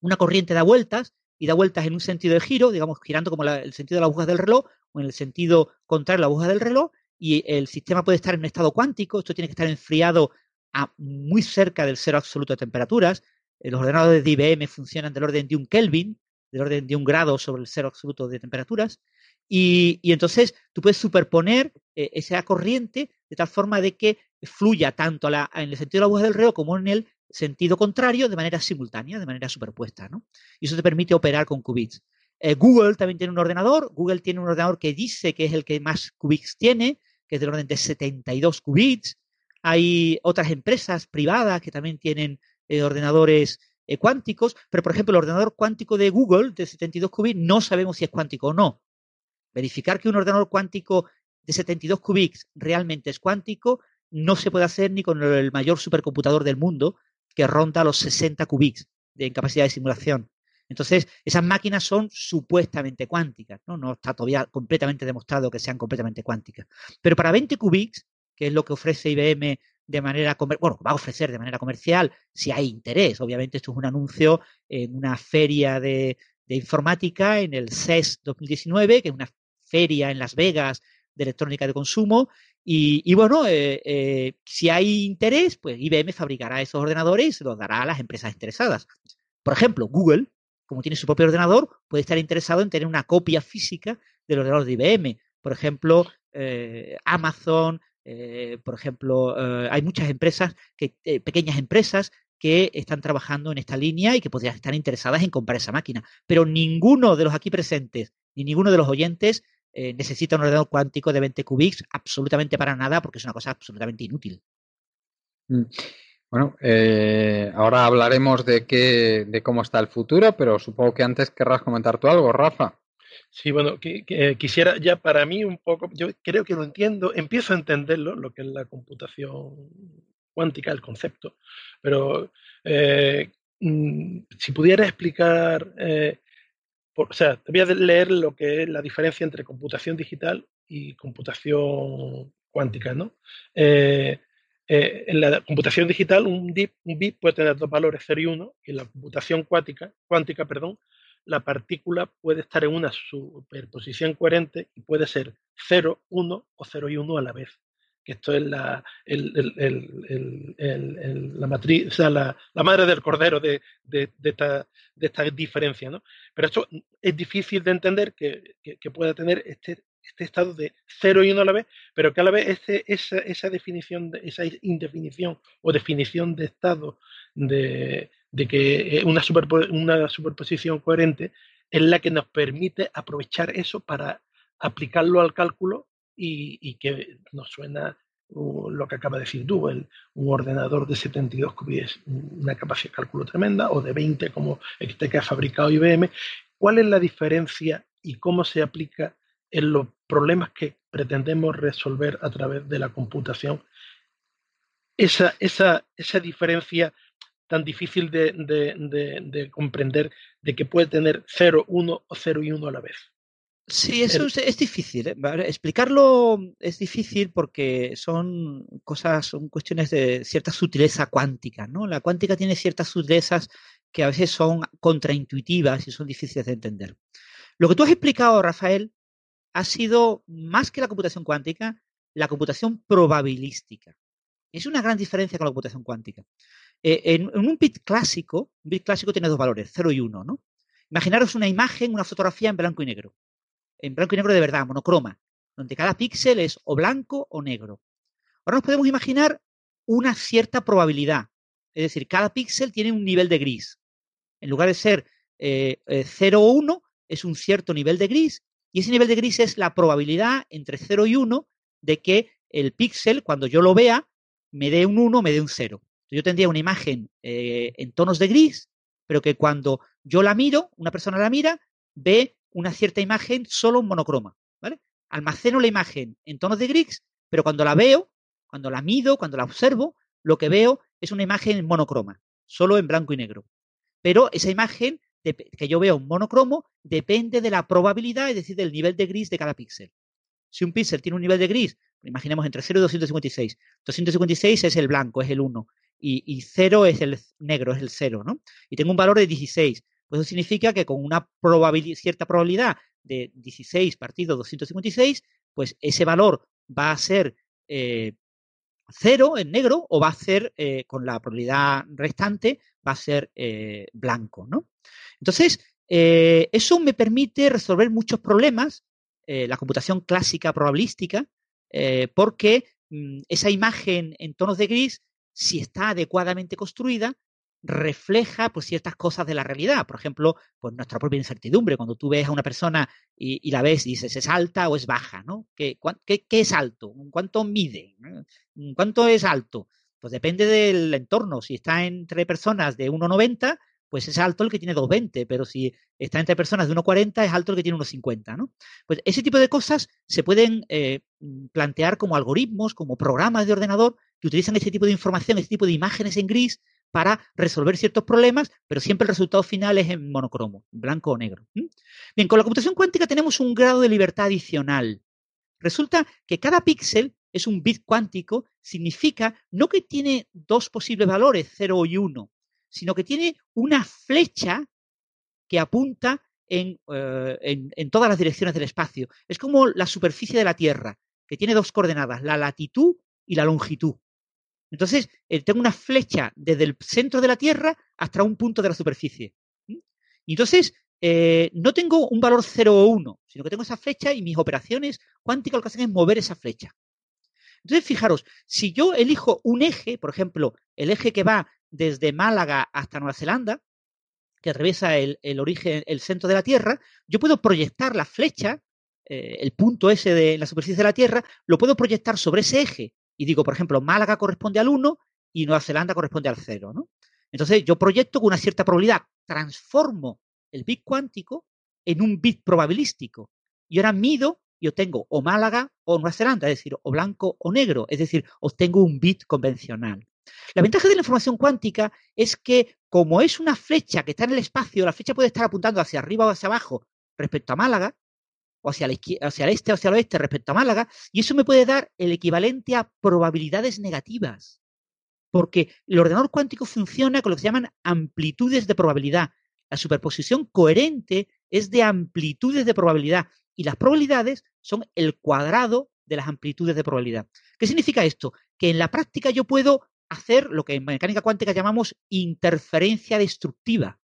una corriente da vueltas y da vueltas en un sentido de giro, digamos, girando como el sentido de las agujas del reloj o en el sentido contrario a la aguja del reloj, y el sistema puede estar en un estado cuántico, esto tiene que estar enfriado a muy cerca del cero absoluto de temperaturas. Eh, los ordenadores de IBM funcionan del orden de un Kelvin, del orden de un grado sobre el cero absoluto de temperaturas. Y, entonces tú puedes superponer eh, esa corriente de tal forma de que fluya tanto en el sentido de la aguja del reloj como en el sentido contrario de manera simultánea, de manera superpuesta. ¿no? Y eso te permite operar con qubits. Eh, Google también tiene un ordenador. Google tiene un ordenador que dice que es el que más qubits tiene, que es del orden de 72 qubits. Hay otras empresas privadas que también tienen eh, ordenadores eh, cuánticos, pero por ejemplo el ordenador cuántico de Google de 72 qubits no sabemos si es cuántico o no. Verificar que un ordenador cuántico de 72 qubits realmente es cuántico no se puede hacer ni con el mayor supercomputador del mundo que ronda los 60 qubits de capacidad de simulación. Entonces, esas máquinas son supuestamente cuánticas, ¿no? No está todavía completamente demostrado que sean completamente cuánticas. Pero para 20 qubits, que es lo que ofrece IBM de manera bueno, va a ofrecer de manera comercial si hay interés. Obviamente esto es un anuncio en una feria de, informática en el CES 2019, que es una feria en Las Vegas de electrónica de consumo. Y, bueno, eh, eh, si hay interés, pues IBM fabricará esos ordenadores y se los dará a las empresas interesadas. Por ejemplo, Google como tiene su propio ordenador, puede estar interesado en tener una copia física del ordenador de IBM. Por ejemplo, eh, Amazon, eh, por ejemplo, eh, hay muchas empresas, que, pequeñas empresas, que están trabajando en esta línea y que podrían estar interesadas en comprar esa máquina. Pero ninguno de los aquí presentes, ni ninguno de los oyentes necesita un ordenador cuántico de 20 qubits absolutamente para nada porque es una cosa absolutamente inútil. Mm. Bueno, eh, ahora hablaremos de qué, de cómo está el futuro, pero supongo que antes querrás comentar tú algo, Rafa. Sí, bueno, que, quisiera ya para mí un poco, yo creo que lo entiendo, empiezo a entenderlo, lo que es la computación cuántica, el concepto, pero eh, mm, si pudiera explicar, eh, o sea, te voy a leer lo que es la diferencia entre computación digital y computación cuántica, ¿no? Eh, en la computación digital, un, bit puede tener dos valores, 0 y 1, y en la computación cuántica, cuántica perdón, la partícula puede estar en una superposición coherente y puede ser 0, 1 o 0 y 1 a la vez. Que esto es la, la matriz, o sea, la, madre del cordero de, esta, diferencia. ¿no? Pero esto es difícil de entender que, que pueda tener este, este estado de cero y uno a la vez, pero que a la vez ese, esa, esa, definición, esa indefinición o definición de estado de, de que una, una superposición coherente es la que nos permite aprovechar eso para aplicarlo al cálculo y, que nos suena lo que acaba de decir tú, el, un ordenador de 72 qubits, una capacidad de cálculo tremenda, o de 20 como este que ha fabricado IBM. ¿Cuál es la diferencia y cómo se aplica en los problemas que pretendemos resolver a través de la computación. Esa, esa, esa diferencia tan difícil de, comprender de que puede tener 0, 1 o 0 y 1 a la vez. Sí, eso es, difícil. ¿eh? Explicarlo es difícil porque son cosas, son cuestiones de cierta sutileza cuántica, ¿no? La cuántica tiene ciertas sutilezas que a veces son contraintuitivas y son difíciles de entender. Lo que tú has explicado, Rafael, ha sido más que la computación cuántica, la computación probabilística. Es una gran diferencia con la computación cuántica. Eh, en, un bit clásico, un bit clásico tiene dos valores, 0 y 1, ¿no? Imaginaros una imagen, una fotografía en blanco y negro. En blanco y negro de verdad, monocroma, donde cada píxel es o blanco o negro. Ahora nos podemos imaginar una cierta probabilidad. Es decir, cada píxel tiene un nivel de gris. En lugar de ser 0 eh, o 1, es un cierto nivel de gris. Y ese nivel de gris es la probabilidad entre 0 y 1 de que el píxel, cuando yo lo vea, me dé un 1 me dé un 0. Yo tendría una imagen eh, en tonos de gris, pero que cuando yo la miro, una persona la mira, ve una cierta imagen solo en monocroma. ¿vale? Almaceno la imagen en tonos de gris, pero cuando la veo, cuando la mido, cuando la observo, lo que veo es una imagen en monocroma, solo en blanco y negro. Pero esa imagen que yo veo en monocromo depende de la probabilidad, es decir, del nivel de gris de cada píxel. Si un píxel tiene un nivel de gris, imaginemos entre 0 y 256, 256 es el blanco, es el 1, y, 0 es el negro, es el 0, ¿no? Y tengo un valor de 16. Pues eso significa que con una cierta probabilidad de 16 partido 256, pues ese valor va a ser eh, 0 en negro o va a ser, eh, con la probabilidad restante, va a ser eh, blanco, ¿no? Entonces, eh, eso me permite resolver muchos problemas, la computación clásica probabilística, porque mm, esa imagen en tonos de gris si está adecuadamente construida, refleja pues, ciertas cosas de la realidad. Por ejemplo, pues nuestra propia incertidumbre. Cuando tú ves a una persona y, la ves y dices, ¿es alta o es baja? ¿no? ¿Qué, es alto? ¿Cuánto mide? ¿Cuánto es alto? Pues depende del entorno. Si está entre personas de 1,90, pues es alto el que tiene 2,20, pero si está entre personas de 1,40, es alto el que tiene 1,50, ¿no? Pues ese tipo de cosas se pueden eh, plantear como algoritmos, como programas de ordenador que utilizan este tipo de información, este tipo de imágenes en gris para resolver ciertos problemas, pero siempre el resultado final es en monocromo, blanco o negro. Bien, con la computación cuántica tenemos un grado de libertad adicional. Resulta que cada píxel es un bit cuántico, significa no que tiene dos posibles valores, 0 y 1, sino que tiene una flecha que apunta en, eh, en, todas las direcciones del espacio. Es como la superficie de la Tierra, que tiene dos coordenadas, la latitud y la longitud. Entonces, eh, tengo una flecha desde el centro de la Tierra hasta un punto de la superficie. Y entonces, eh, no tengo un valor 0 o 1, sino que tengo esa flecha y mis operaciones cuánticas lo que hacen es mover esa flecha. Entonces, fijaros, si yo elijo un eje, por ejemplo, el eje que va desde Málaga hasta Nueva Zelanda, que atraviesa el, origen, el centro de la Tierra, yo puedo proyectar la flecha, eh, el punto ese de la superficie de la Tierra, lo puedo proyectar sobre ese eje y digo, por ejemplo, Málaga corresponde al 1 y Nueva Zelanda corresponde al 0, ¿no? Entonces yo proyecto con una cierta probabilidad, transformo el bit cuántico en un bit probabilístico y ahora mido y obtengo o Málaga o Nueva Zelanda, es decir, o blanco o negro, es decir, obtengo un bit convencional. La ventaja de la información cuántica es que como es una flecha que está en el espacio, la flecha puede estar apuntando hacia arriba o hacia abajo respecto a Málaga, o hacia, el este o hacia el oeste respecto a Málaga, y eso me puede dar el equivalente a probabilidades negativas. Porque el ordenador cuántico funciona con lo que se llaman amplitudes de probabilidad. La superposición coherente es de amplitudes de probabilidad y las probabilidades son el cuadrado de las amplitudes de probabilidad. ¿Qué significa esto? Que en la práctica yo puedo hacer lo que en mecánica cuántica llamamos interferencia destructiva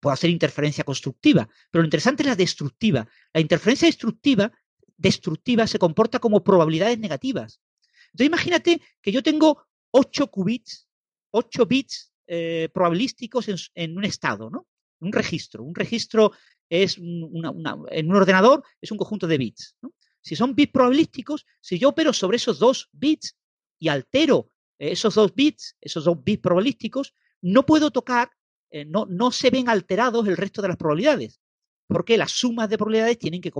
puedo hacer interferencia constructiva, pero lo interesante es la destructiva. La interferencia destructiva, destructiva se comporta como probabilidades negativas. Entonces imagínate que yo tengo 8 qubits, 8 bits eh, probabilísticos en, un estado, ¿no? Un registro. Un registro es en un ordenador es un conjunto de bits. Si son bits probabilísticos, si yo opero sobre esos dos bits y altero esos dos bits, esos dos bits probabilísticos, no puedo tocar eh, no, no, se ven alterados el resto de las probabilidades, porque las sumas de probabilidades tienen que,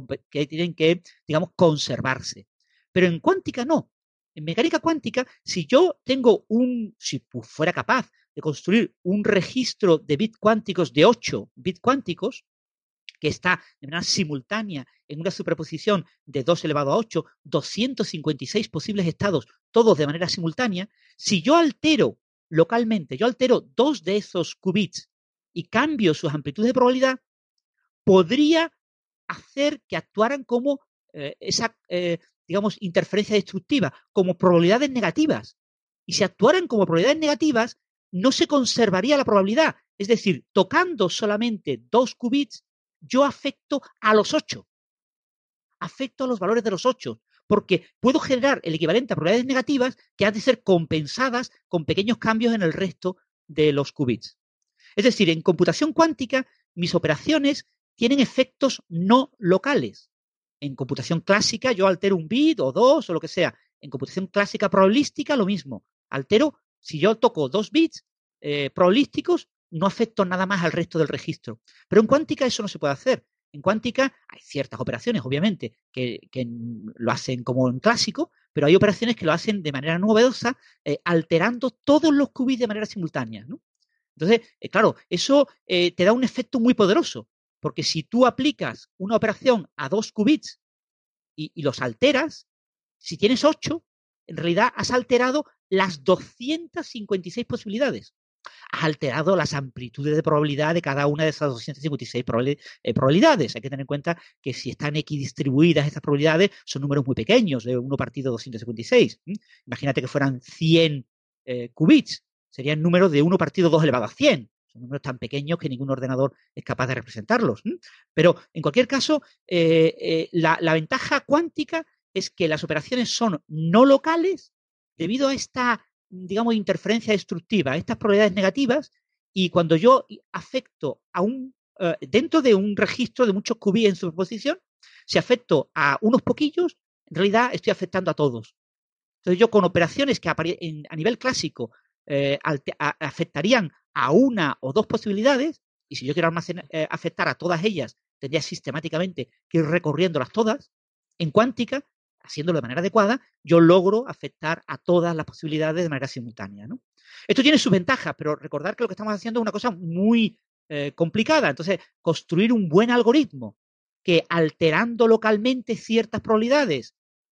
tienen que, digamos, conservarse. Pero en cuántica no. En mecánica cuántica, si yo tengo un, si fuera capaz de construir un registro de bits cuánticos de 8 bits cuánticos, que está de manera simultánea en una superposición de 2 elevado a 8, 256 posibles estados, todos de manera simultánea, si yo altero localmente, yo altero dos de esos qubits y cambio sus amplitudes de probabilidad, podría hacer que actuaran como eh, esa, eh, digamos, interferencia destructiva, como probabilidades negativas. Y si actuaran como probabilidades negativas, no se conservaría la probabilidad. Es decir, tocando solamente dos qubits, yo afecto a los ocho. Afecto a los valores de los ocho porque puedo generar el equivalente a probabilidades negativas que han de ser compensadas con pequeños cambios en el resto de los qubits. Es decir, en computación cuántica, mis operaciones tienen efectos no locales. En computación clásica, yo altero un bit o dos o lo que sea. En computación clásica probabilística, lo mismo. Altero, si yo toco dos bits eh, probabilísticos, no afecto nada más al resto del registro. Pero en cuántica eso no se puede hacer. En cuántica hay ciertas operaciones, obviamente, que, lo hacen como en clásico, pero hay operaciones que lo hacen de manera novedosa, eh, alterando todos los qubits de manera simultánea. Entonces, eh, claro, eso eh, te da un efecto muy poderoso, porque si tú aplicas una operación a dos qubits y, y los alteras, si tienes ocho, en realidad has alterado las 256 posibilidades has alterado las amplitudes de probabilidad de cada una de esas 256 eh, probabilidades. Hay que tener en cuenta que si están equidistribuidas estas probabilidades, son números muy pequeños, de 1 partido 256. Imagínate que fueran 100 eh, qubits, serían números de 1 partido 2 elevado a 100. Son números tan pequeños que ningún ordenador es capaz de representarlos. Pero, en cualquier caso, eh, la ventaja cuántica es que las operaciones son no locales debido a esta digamos, interferencia destructiva, estas probabilidades negativas, y cuando yo afecto a un, eh, dentro de un registro de muchos qubits en superposición, si afecto a unos poquillos, en realidad estoy afectando a todos. Entonces yo con operaciones que a nivel clásico eh, afectarían a una o dos posibilidades, y si yo quiero eh, afectar a todas ellas, tendría sistemáticamente que ir recorriéndolas todas, en cuántica haciéndolo de manera adecuada, yo logro afectar a todas las posibilidades de manera simultánea. Esto tiene su ventaja, pero recordar que lo que estamos haciendo es una cosa muy eh, complicada. Entonces, construir un buen algoritmo que alterando localmente ciertas probabilidades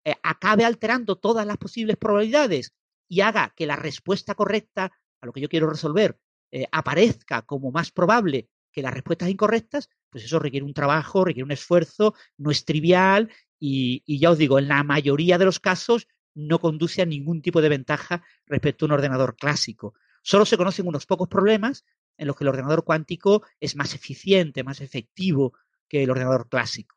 eh, acabe alterando todas las posibles probabilidades y haga que la respuesta correcta a lo que yo quiero resolver eh, aparezca como más probable que las respuestas incorrectas, pues eso requiere un trabajo, requiere un esfuerzo, no es trivial y, ya os digo, en la mayoría de los casos no conduce a ningún tipo de ventaja respecto a un ordenador clásico. Solo se conocen unos pocos problemas en los que el ordenador cuántico es más eficiente, más efectivo que el ordenador clásico.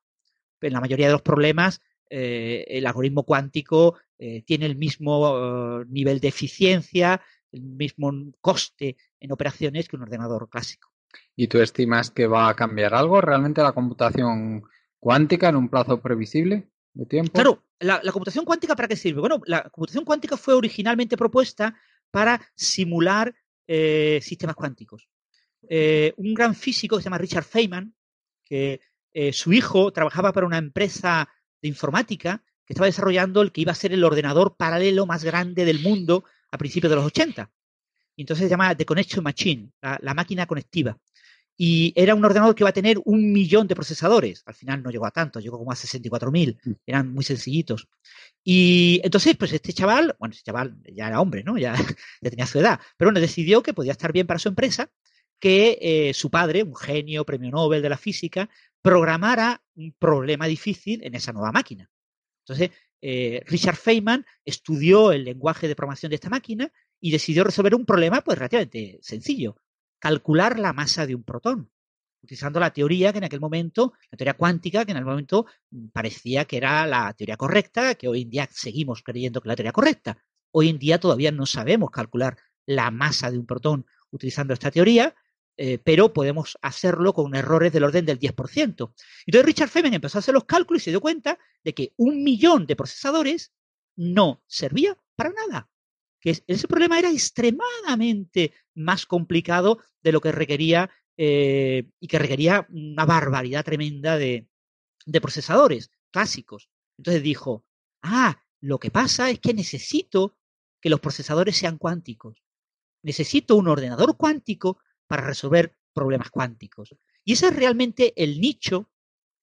En la mayoría de los problemas, eh, el algoritmo cuántico eh, tiene el mismo eh, nivel de eficiencia, el mismo coste en operaciones que un ordenador clásico. ¿Y tú estimas que va a cambiar algo realmente la computación cuántica en un plazo previsible de tiempo. Claro, la, computación cuántica para qué sirve? Bueno, la computación cuántica fue originalmente propuesta para simular eh, sistemas cuánticos. Eh, un gran físico que se llama Richard Feynman, que eh, su hijo trabajaba para una empresa de informática que estaba desarrollando el que iba a ser el ordenador paralelo más grande del mundo a principios de los 80. Y entonces se llama The Connection Machine, la máquina conectiva y era un ordenador que iba a tener un millón de procesadores. Al final no llegó a tanto, llegó como a 64.000, mm. eran muy sencillitos. Y entonces, pues este chaval, bueno, este chaval ya era hombre, ¿no? Ya, ya tenía su edad, pero bueno, decidió que podía estar bien para su empresa que eh, su padre, un genio, premio Nobel de la física, programara un problema difícil en esa nueva máquina. Entonces, eh, Richard Feynman estudió el lenguaje de programación de esta máquina y decidió resolver un problema pues relativamente sencillo calcular la masa de un protón, utilizando la teoría que en aquel momento, la teoría cuántica, que en aquel momento mm, parecía que era la teoría correcta, que hoy en día seguimos creyendo que es la teoría correcta. Hoy en día todavía no sabemos calcular la masa de un protón utilizando esta teoría, eh, pero podemos hacerlo con errores del orden del 10%. Entonces Richard Feynman empezó a hacer los cálculos y se dio cuenta de que un millón de procesadores no servía para nada que ese problema era extremadamente más complicado de lo que requería eh, y que requería una barbaridad tremenda de, de procesadores clásicos. Entonces dijo, ah, lo que pasa es que necesito que los procesadores sean cuánticos. Necesito un ordenador cuántico para resolver problemas cuánticos. Y ese es realmente el nicho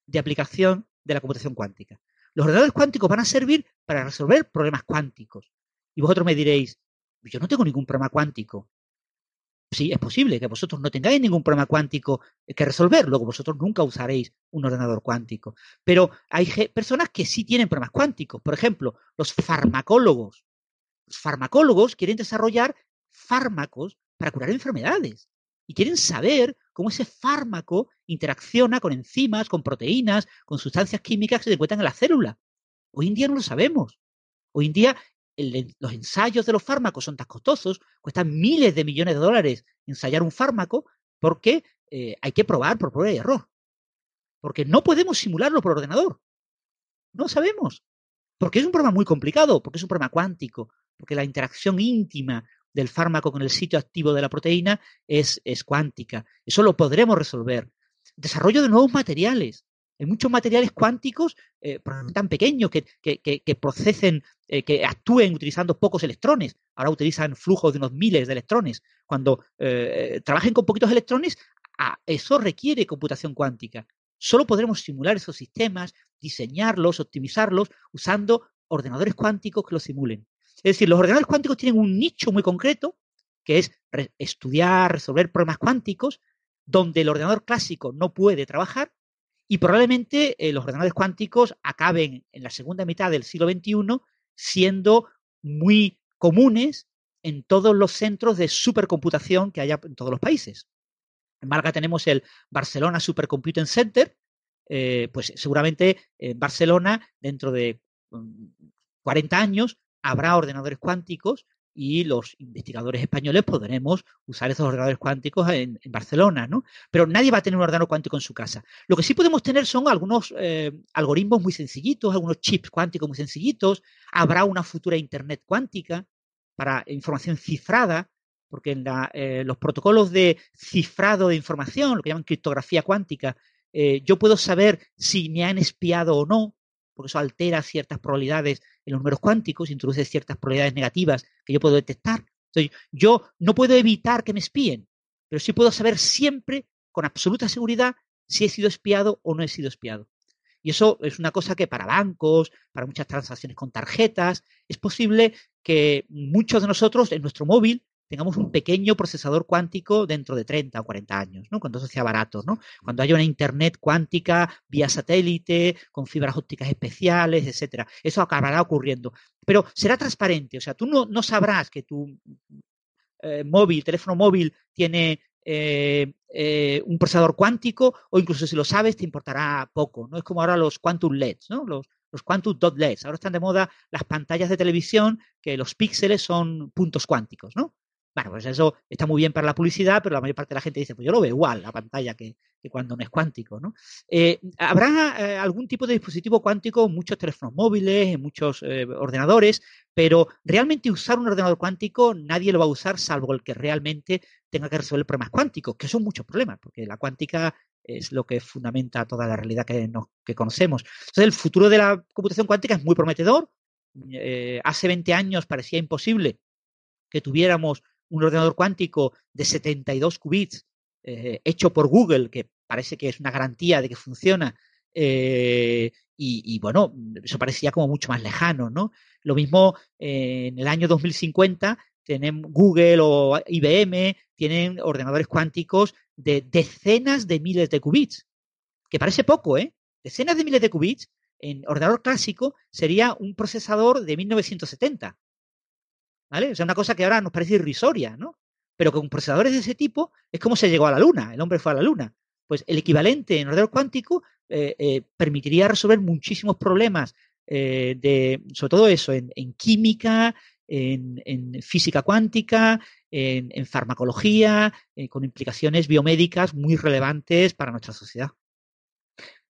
de aplicación de la computación cuántica. Los ordenadores cuánticos van a servir para resolver problemas cuánticos. Y vosotros me diréis, yo no tengo ningún problema cuántico. sí, es posible que vosotros no tengáis ningún problema cuántico que resolver, luego vosotros nunca usaréis un ordenador cuántico. Pero hay personas que sí tienen problemas cuánticos. Por ejemplo, los farmacólogos. Los farmacólogos quieren desarrollar fármacos para curar enfermedades y quieren saber cómo ese fármaco interacciona con enzimas, con proteínas, con sustancias químicas que se encuentran en la célula. Hoy en día no lo sabemos. Hoy en día los ensayos de los fármacos son tan costosos, cuestan miles de millones de dólares ensayar un fármaco porque eh, hay que probar por prueba y error. Porque no podemos simularlo por ordenador. No sabemos. Porque es un problema muy complicado, porque es un problema cuántico, porque la interacción íntima del fármaco con el sitio activo de la proteína es, es cuántica. Eso lo podremos resolver. Desarrollo de nuevos materiales. Hay muchos materiales cuánticos eh, tan pequeños que, que, procesen, eh, que actúen utilizando pocos electrones. Ahora utilizan flujos de unos miles de electrones. Cuando eh, trabajen con poquitos electrones, eso requiere computación cuántica. Solo podremos simular esos sistemas, diseñarlos, optimizarlos, usando ordenadores cuánticos que los simulen. Es decir, los ordenadores cuánticos tienen un nicho muy concreto, que es estudiar, resolver problemas cuánticos, donde el ordenador clásico no puede trabajar y probablemente eh, los ordenadores cuánticos acaben en la segunda mitad del siglo XXI siendo muy comunes en todos los centros de supercomputación que haya en todos los países. En Málaga tenemos el Barcelona Supercomputing Center, eh, pues seguramente en Barcelona dentro de 40 mm, años habrá ordenadores cuánticos y los investigadores españoles podremos usar esos ordenadores cuánticos en, Barcelona, ¿no? Pero nadie va a tener un ordenador cuántico en su casa. Lo que sí podemos tener son algunos eh, algoritmos muy sencillitos, algunos chips cuánticos muy sencillitos. Habrá una futura Internet cuántica para información cifrada, porque en eh, los protocolos de cifrado de información, lo que llaman criptografía cuántica, eh, yo puedo saber si me han espiado o no, porque eso altera ciertas probabilidades en los números cuánticos, introduce ciertas probabilidades negativas que yo puedo detectar. Entonces, yo no puedo evitar que me espíen, pero sí puedo saber siempre con absoluta seguridad si he sido espiado o no he sido espiado. Y eso es una cosa que para bancos, para muchas transacciones con tarjetas, es posible que muchos de nosotros en nuestro móvil tengamos un pequeño procesador cuántico dentro de 30 o 40 años, ¿no? Cuando eso sea barato, ¿no? Cuando haya una internet cuántica vía satélite, con fibras ópticas especiales, etcétera. Eso acabará ocurriendo. Pero será transparente, o sea, tú no, sabrás que tu eh, móvil, teléfono móvil, tiene eh, eh, un procesador cuántico, o incluso si lo sabes, te importará poco, ¿no? Es como ahora los quantum LEDs, ¿no? Los, los quantum dot LEDs. Ahora están de moda las pantallas de televisión que los píxeles son puntos cuánticos, ¿no? Bueno, pues eso está muy bien para la publicidad, pero la mayor parte de la gente dice, pues yo lo veo igual, la pantalla, que, cuando no es cuántico. ¿no? Eh, habrá eh, algún tipo de dispositivo cuántico en muchos teléfonos móviles, en muchos eh, ordenadores, pero realmente usar un ordenador cuántico nadie lo va a usar salvo el que realmente tenga que resolver problemas cuánticos, que son muchos problemas, porque la cuántica es lo que fundamenta toda la realidad que, que conocemos. Entonces, el futuro de la computación cuántica es muy prometedor. hace 20 años parecía imposible que tuviéramos un ordenador cuántico de 72 qubits eh, hecho por Google, que parece que es una garantía de que funciona, eh, y, bueno, eso parecía como mucho más lejano, ¿no? Lo mismo eh, en el año 2050 tienen Google o IBM tienen ordenadores cuánticos de decenas de miles de qubits, que parece poco, ¿eh? Decenas de miles de qubits en ordenador clásico sería un procesador de 1970. ¿Vale? O sea, una cosa que ahora nos parece irrisoria, ¿no? Pero con procesadores de ese tipo es como se llegó a la Luna, el hombre fue a la Luna. Pues el equivalente en ordenador cuántico eh, eh, permitiría resolver muchísimos problemas eh, de, sobre todo eso, en, química, en, física cuántica, en, farmacología, con implicaciones biomédicas muy relevantes para nuestra sociedad.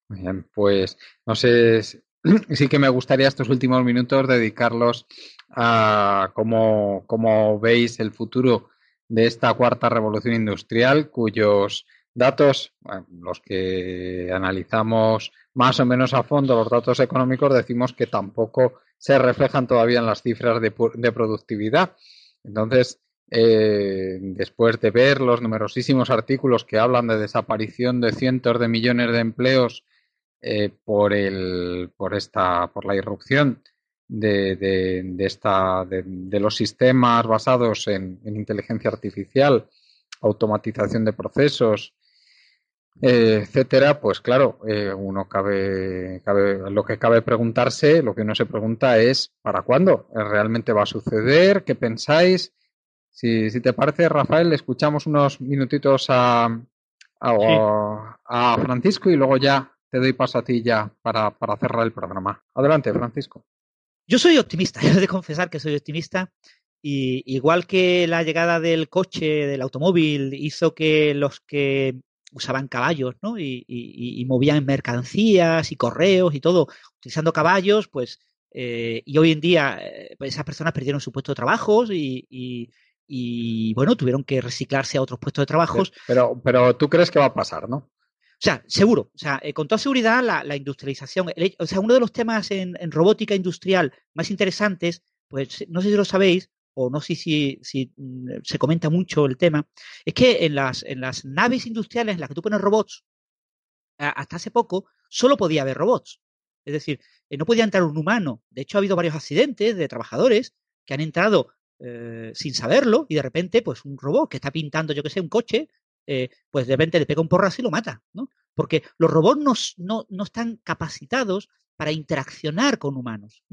Bien, pues no sé, sí que me gustaría estos últimos minutos dedicarlos a cómo, veis el futuro de esta cuarta revolución industrial, cuyos datos, los que analizamos más o menos a fondo, los datos económicos, decimos que tampoco se reflejan todavía en las cifras de, productividad. Entonces, eh, después de ver los numerosísimos artículos que hablan de desaparición de cientos de millones de empleos eh, por, el, por, esta, por la irrupción de, de, esta, de, los sistemas basados en, inteligencia artificial automatización de procesos, eh, etcétera, pues claro, eh, uno cabe, cabe, lo que cabe preguntarse, lo que uno se pregunta es ¿para cuándo? ¿Realmente va a suceder? ¿Qué pensáis? Si, si te parece, Rafael, escuchamos unos minutitos a, a, a Francisco y luego ya te doy paso a ti ya para, para cerrar el programa. Adelante, Francisco. Yo soy optimista, he de confesar que soy optimista. Y igual que la llegada del coche, del automóvil, hizo que los que usaban caballos, ¿no? Y, y, y movían mercancías y correos y todo, utilizando caballos, pues, eh, y hoy en día eh, pues esas personas perdieron su puesto de trabajo y, y, bueno, tuvieron que reciclarse a otros puestos de trabajo. Pero, pero tú crees que va a pasar, ¿no? O sea, seguro, o sea, eh, con toda seguridad la, industrialización, o sea, uno de los temas en, robótica industrial más interesantes, pues no sé si lo sabéis, o no sé si, si mm, se comenta mucho el tema, es que en las, en las naves industriales en las que tú pones robots, hasta hace poco solo podía haber robots. Es decir, eh, no podía entrar un humano. De hecho, ha habido varios accidentes de trabajadores que han entrado eh, sin saberlo y de repente, pues un robot que está pintando, yo que sé, un coche, eh, pues de repente le pega un porrazo y lo mata, ¿no? Porque los robots no, no, no están capacitados para interaccionar con humanos.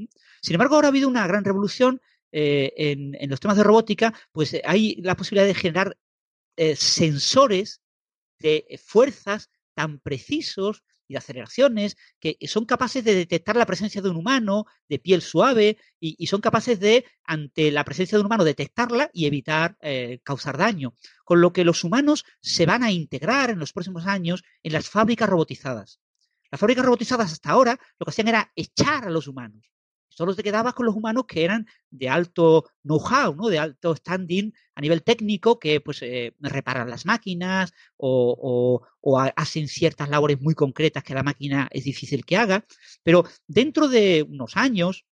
Sin embargo, ahora ha habido una gran revolución eh, en, en, los temas de robótica, pues eh, hay la posibilidad de generar sensores de fuerzas tan precisos y de aceleraciones que son capaces de detectar la presencia de un humano de piel suave y, son capaces de, ante la presencia de un humano, detectarla y evitar eh, causar daño. Con lo que los humanos se van a integrar en los próximos años en las fábricas robotizadas. Las fábricas robotizadas hasta ahora lo que hacían era echar a los humanos solo te quedabas con los humanos que eran de alto know-how, ¿no? de alto standing a nivel técnico, que pues eh, reparan las máquinas o, hacen ciertas labores muy concretas que la máquina es difícil que haga. Pero dentro de unos años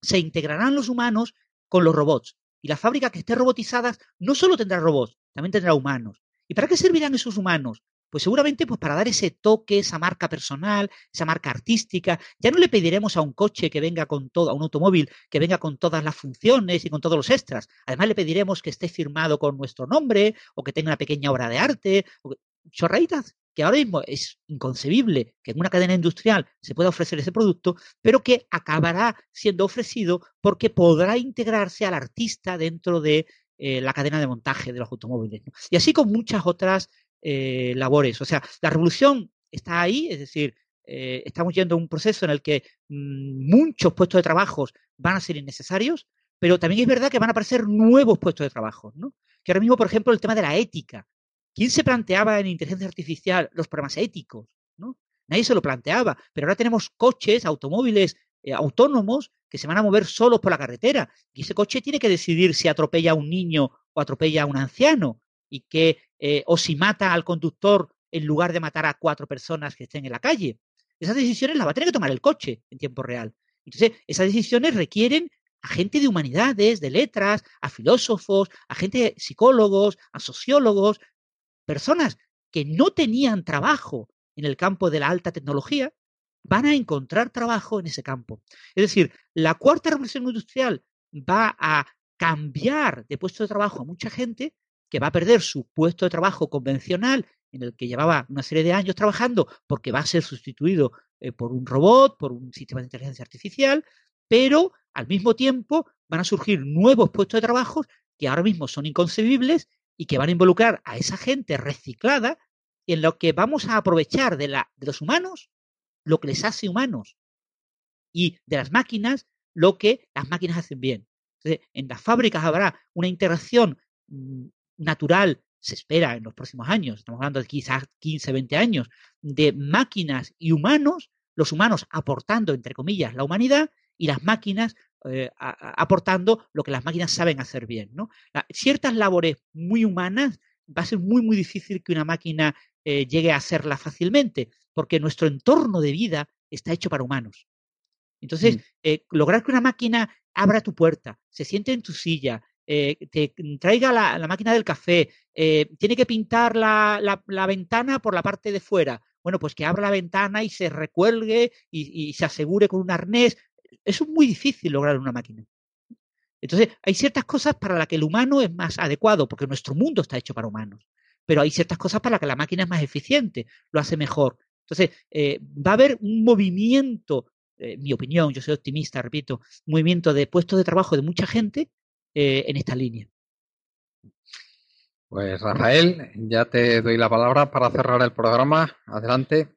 se integrarán los humanos con los robots. Y la fábrica que esté robotizada no solo tendrá robots, también tendrá humanos. ¿Y para qué servirán esos humanos? Pues seguramente pues para dar ese toque, esa marca personal, esa marca artística. Ya no le pediremos a un coche que venga con todo, a un automóvil que venga con todas las funciones y con todos los extras. Además le pediremos que esté firmado con nuestro nombre o que tenga una pequeña obra de arte. O que... Chorraditas que ahora mismo es inconcebible que en una cadena industrial se pueda ofrecer ese producto, pero que acabará siendo ofrecido porque podrá integrarse al artista dentro de eh, la cadena de montaje de los automóviles. Y así con muchas otras eh, labores. O sea, la revolución está ahí, es decir, eh, estamos yendo a un proceso en el que mmm, muchos puestos de trabajo van a ser innecesarios, pero también es verdad que van a aparecer nuevos puestos de trabajo, ¿no? Que ahora mismo, por ejemplo, el tema de la ética. ¿Quién se planteaba en inteligencia artificial los problemas éticos? ¿no? Nadie se lo planteaba, pero ahora tenemos coches, automóviles eh, autónomos que se van a mover solos por la carretera y ese coche tiene que decidir si atropella a un niño o atropella a un anciano y que eh, o si mata al conductor en lugar de matar a cuatro personas que estén en la calle. Esas decisiones las va a tener que tomar el coche en tiempo real. Entonces, esas decisiones requieren a gente de humanidades, de letras, a filósofos, a gente psicólogos, a sociólogos, personas que no tenían trabajo en el campo de la alta tecnología, van a encontrar trabajo en ese campo. Es decir, la cuarta revolución industrial va a cambiar de puesto de trabajo a mucha gente que va a perder su puesto de trabajo convencional en el que llevaba una serie de años trabajando porque va a ser sustituido eh, por un robot, por un sistema de inteligencia artificial, pero al mismo tiempo van a surgir nuevos puestos de trabajo que ahora mismo son inconcebibles y que van a involucrar a esa gente reciclada en lo que vamos a aprovechar de, la, de los humanos lo que les hace humanos y de las máquinas lo que las máquinas hacen bien. Entonces, en las fábricas habrá una integración mm, natural, se espera en los próximos años, estamos hablando de quizás 15, 20 años, de máquinas y humanos, los humanos aportando, entre comillas, la humanidad y las máquinas eh, a, aportando lo que las máquinas saben hacer bien. ¿no? Ciertas labores muy humanas va a ser muy, muy difícil que una máquina eh, llegue a hacerla fácilmente, porque nuestro entorno de vida está hecho para humanos. Entonces, mm. eh, lograr que una máquina abra tu puerta, se siente en tu silla, eh, te traiga la, máquina del café, eh, tiene que pintar la, la, ventana por la parte de fuera. Bueno, pues que abra la ventana y se recuelgue y, y se asegure con un arnés. Eso es muy difícil lograr una máquina. Entonces, hay ciertas cosas para las que el humano es más adecuado, porque nuestro mundo está hecho para humanos, pero hay ciertas cosas para las que la máquina es más eficiente, lo hace mejor. Entonces, eh, va a haber un movimiento, en eh, mi opinión, yo soy optimista, repito, un movimiento de puestos de trabajo de mucha gente eh, en esta línea. Pues Rafael, ya te doy la palabra para cerrar el programa. Adelante.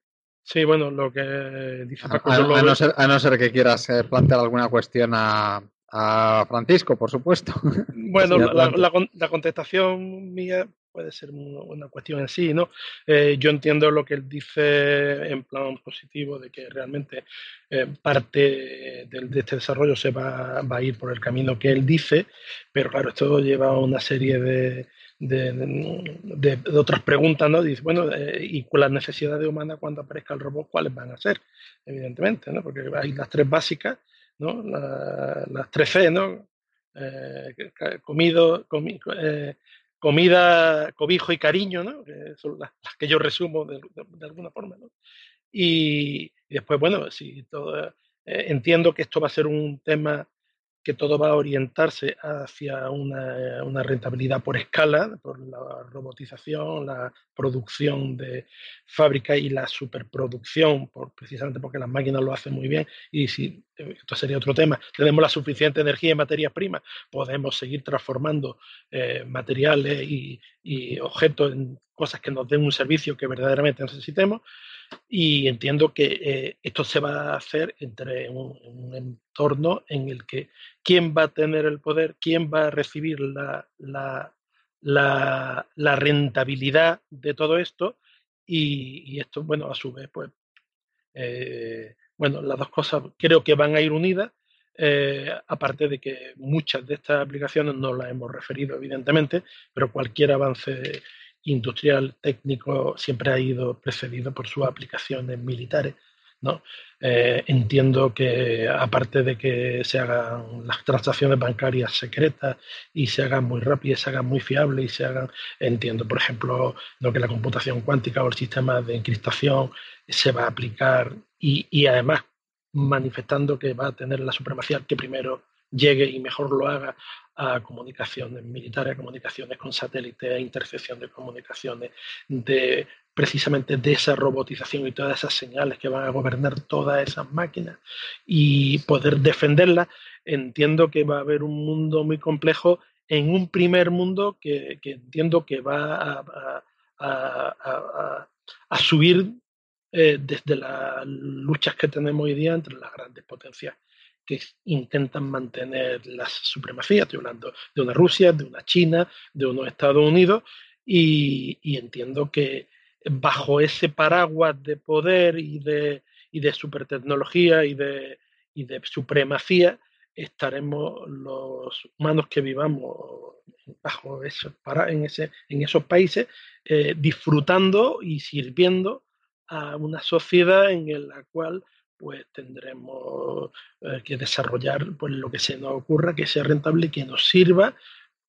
Sí, bueno, lo que dice Paco. A, no, ser, a no, ser, que quieras plantear alguna cuestión a, a Francisco, por supuesto. Bueno, la, contestación mía puede ser una cuestión en sí, ¿no? Eh, yo entiendo lo que él dice en plan positivo de que realmente eh, parte de, este desarrollo se va, a ir por el camino que él dice, pero claro, esto lleva a una serie de, de, otras preguntas, ¿no? Dice, bueno, eh, ¿y con las necesidades humanas cuando aparezca el robot, cuáles van a ser? Evidentemente, ¿no? Porque hay las tres básicas ¿no? las tres C, ¿no? Eh, comido, comida, cobijo y cariño, ¿no? que son las, que yo resumo de, alguna forma. ¿no? Y, después, bueno, si todo, eh, entiendo que esto va a ser un tema que todo va a orientarse hacia una, rentabilidad por escala, por la robotización, la producción de fábrica y la superproducción, por, precisamente porque las máquinas lo hacen muy bien. Y si, esto sería otro tema, tenemos la suficiente energía y materias primas, podemos seguir transformando eh, materiales y, y objetos en cosas que nos den un servicio que verdaderamente necesitemos y entiendo que eh, esto se va a hacer entre un, entorno en el que quién va a tener el poder, quién va a recibir la, la, la, rentabilidad de todo esto y, esto, bueno, a su vez, pues, eh, bueno, las dos cosas creo que van a ir unidas. Eh, aparte de que muchas de estas aplicaciones no las hemos referido, evidentemente, pero cualquier avance industrial, técnico, siempre ha ido precedido por sus aplicaciones militares. ¿no? Eh, entiendo que aparte de que se hagan las transacciones bancarias secretas y se hagan muy rápidas, se hagan muy fiables y se hagan, entiendo, por ejemplo, lo que la computación cuántica o el sistema de encriptación se va a aplicar y, y además manifestando que va a tener la supremacía que primero llegue y mejor lo haga a comunicaciones militares, a comunicaciones con satélites, a intercepción de comunicaciones, de precisamente de esa robotización y todas esas señales que van a gobernar todas esas máquinas y poder defenderlas, entiendo que va a haber un mundo muy complejo en un primer mundo que, entiendo que va a, subir eh, desde las luchas que tenemos hoy día entre las grandes potencias que intentan mantener la supremacía. Estoy hablando de una Rusia, de una China, de unos Estados Unidos, y, entiendo que bajo ese paraguas de poder y de, y de supertecnología y de, y de supremacía, estaremos los humanos que vivamos bajo eso, para, en, ese, en esos países eh, disfrutando y sirviendo a una sociedad en la cual pues tendremos eh, que desarrollar pues, lo que se nos ocurra, que sea rentable que nos sirva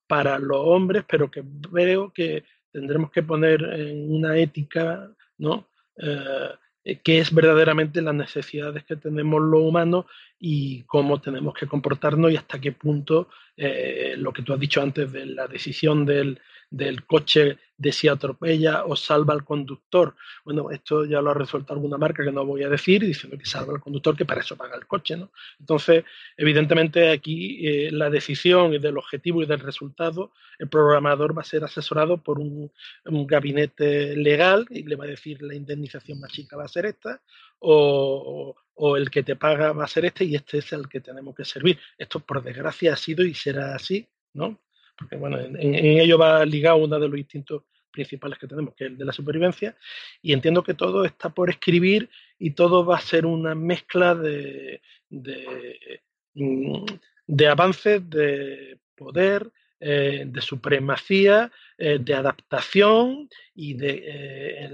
para los hombres, pero que veo que tendremos que poner en una ética, ¿no? Eh, que es verdaderamente las necesidades que tenemos los humanos y cómo tenemos que comportarnos y hasta qué punto eh, lo que tú has dicho antes de la decisión del, del coche de si atropella o salva al conductor. Bueno, esto ya lo ha resuelto alguna marca que no voy a decir, diciendo que salva al conductor, que para eso paga el coche. ¿no? Entonces, evidentemente aquí eh, la decisión del objetivo y del resultado, el programador va a ser asesorado por un, gabinete legal y le va a decir la indemnización más chica va a ser esta, o, o el que te paga va a ser este y este es el que tenemos que servir. Esto, por desgracia, ha sido y será así, ¿no? Porque bueno, en, ello va ligado uno de los instintos principales que tenemos, que es el de la supervivencia, y entiendo que todo está por escribir y todo va a ser una mezcla de, de, mm, avances de poder, eh, de supremacía, eh, de adaptación eh,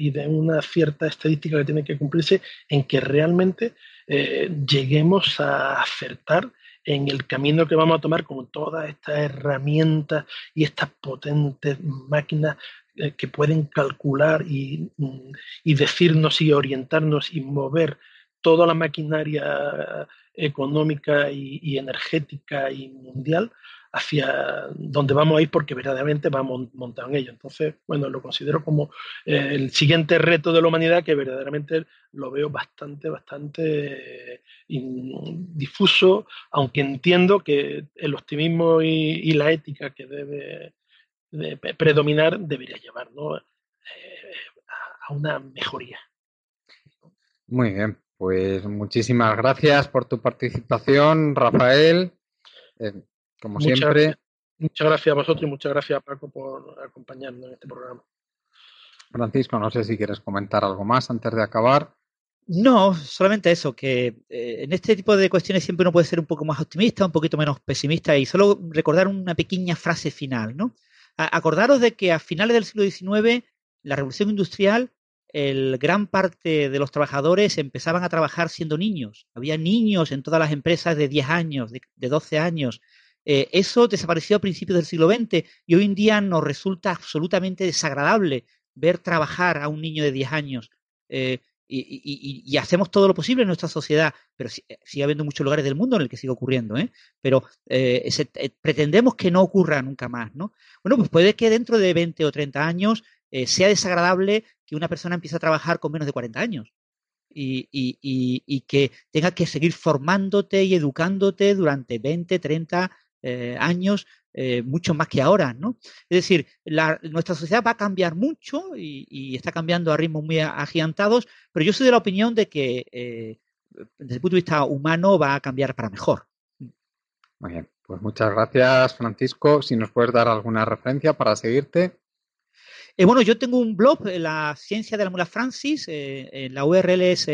y de una cierta estadística que tiene que cumplirse en que realmente lleguemos a acertar en el camino que vamos a tomar con todas estas herramientas y estas potentes máquinas eh, que pueden calcular y, mm, y, decirnos y orientarnos y mover toda la maquinaria económica y, energética y mundial hacia donde vamos a ir porque verdaderamente vamos montado en ello. Entonces, bueno, lo considero como eh, el siguiente reto de la humanidad que verdaderamente lo veo bastante, bastante eh, difuso, aunque entiendo que el optimismo y, la ética que debe predominar debería llevar eh, a una mejoría. Muy bien, pues muchísimas gracias por tu participación, Rafael. Como siempre. muchas gracias a vosotros y muchas gracias a Paco por acompañarnos en este programa. Francisco, no sé si quieres comentar algo más antes de acabar. No, solamente eso, que eh, en este tipo de cuestiones siempre uno puede ser un poco más optimista, un poquito menos pesimista y solo recordar una pequeña frase final, ¿no? acordaros de que a finales del siglo XIX la revolución industrial el gran parte de los trabajadores empezaban a trabajar siendo niños. Había niños en todas las empresas de 10 años, de, 12 años. Eh, eso desapareció a principios del siglo XX y hoy en día nos resulta absolutamente desagradable ver trabajar a un niño de 10 años. Eh, y, hacemos todo lo posible en nuestra sociedad, pero eh, sigue habiendo muchos lugares del mundo en el que sigue ocurriendo, pero pretendemos que no ocurra nunca más. ¿no? Bueno, pues puede que dentro de 20 o 30 años eh, sea desagradable que una persona empiece a trabajar con menos de 40 años y, que tenga que seguir formándote y educándote durante 20, 30 eh, años, eh, mucho más que ahora, ¿no? Es decir, nuestra sociedad va a cambiar mucho y, está cambiando a ritmos muy agigantados, pero yo soy de la opinión de que desde el punto de vista humano va a cambiar para mejor. Muy bien, pues muchas gracias Francisco. Si nos puedes dar alguna referencia para seguirte. Eh, bueno, yo tengo un blog, La Ciencia de la Mula Francis. Eh, la URL es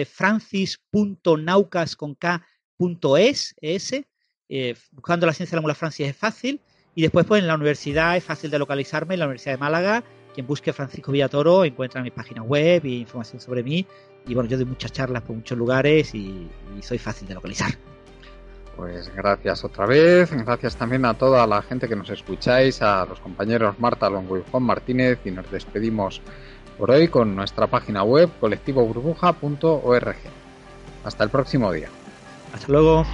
eh, buscando la ciencia de la mula Francis es fácil. Y después, pues en la universidad es fácil de localizarme, en la Universidad de Málaga. Quien busque Francisco Villatoro encuentra mi página web y información sobre mí. Y bueno, yo doy muchas charlas por muchos lugares y soy fácil de localizar. Pues gracias otra vez, gracias también a toda la gente que nos escucháis, a los compañeros Marta Longo y Juan Martínez y nos despedimos por hoy con nuestra página web colectivoburbuja.org. Hasta el próximo día. Hasta luego.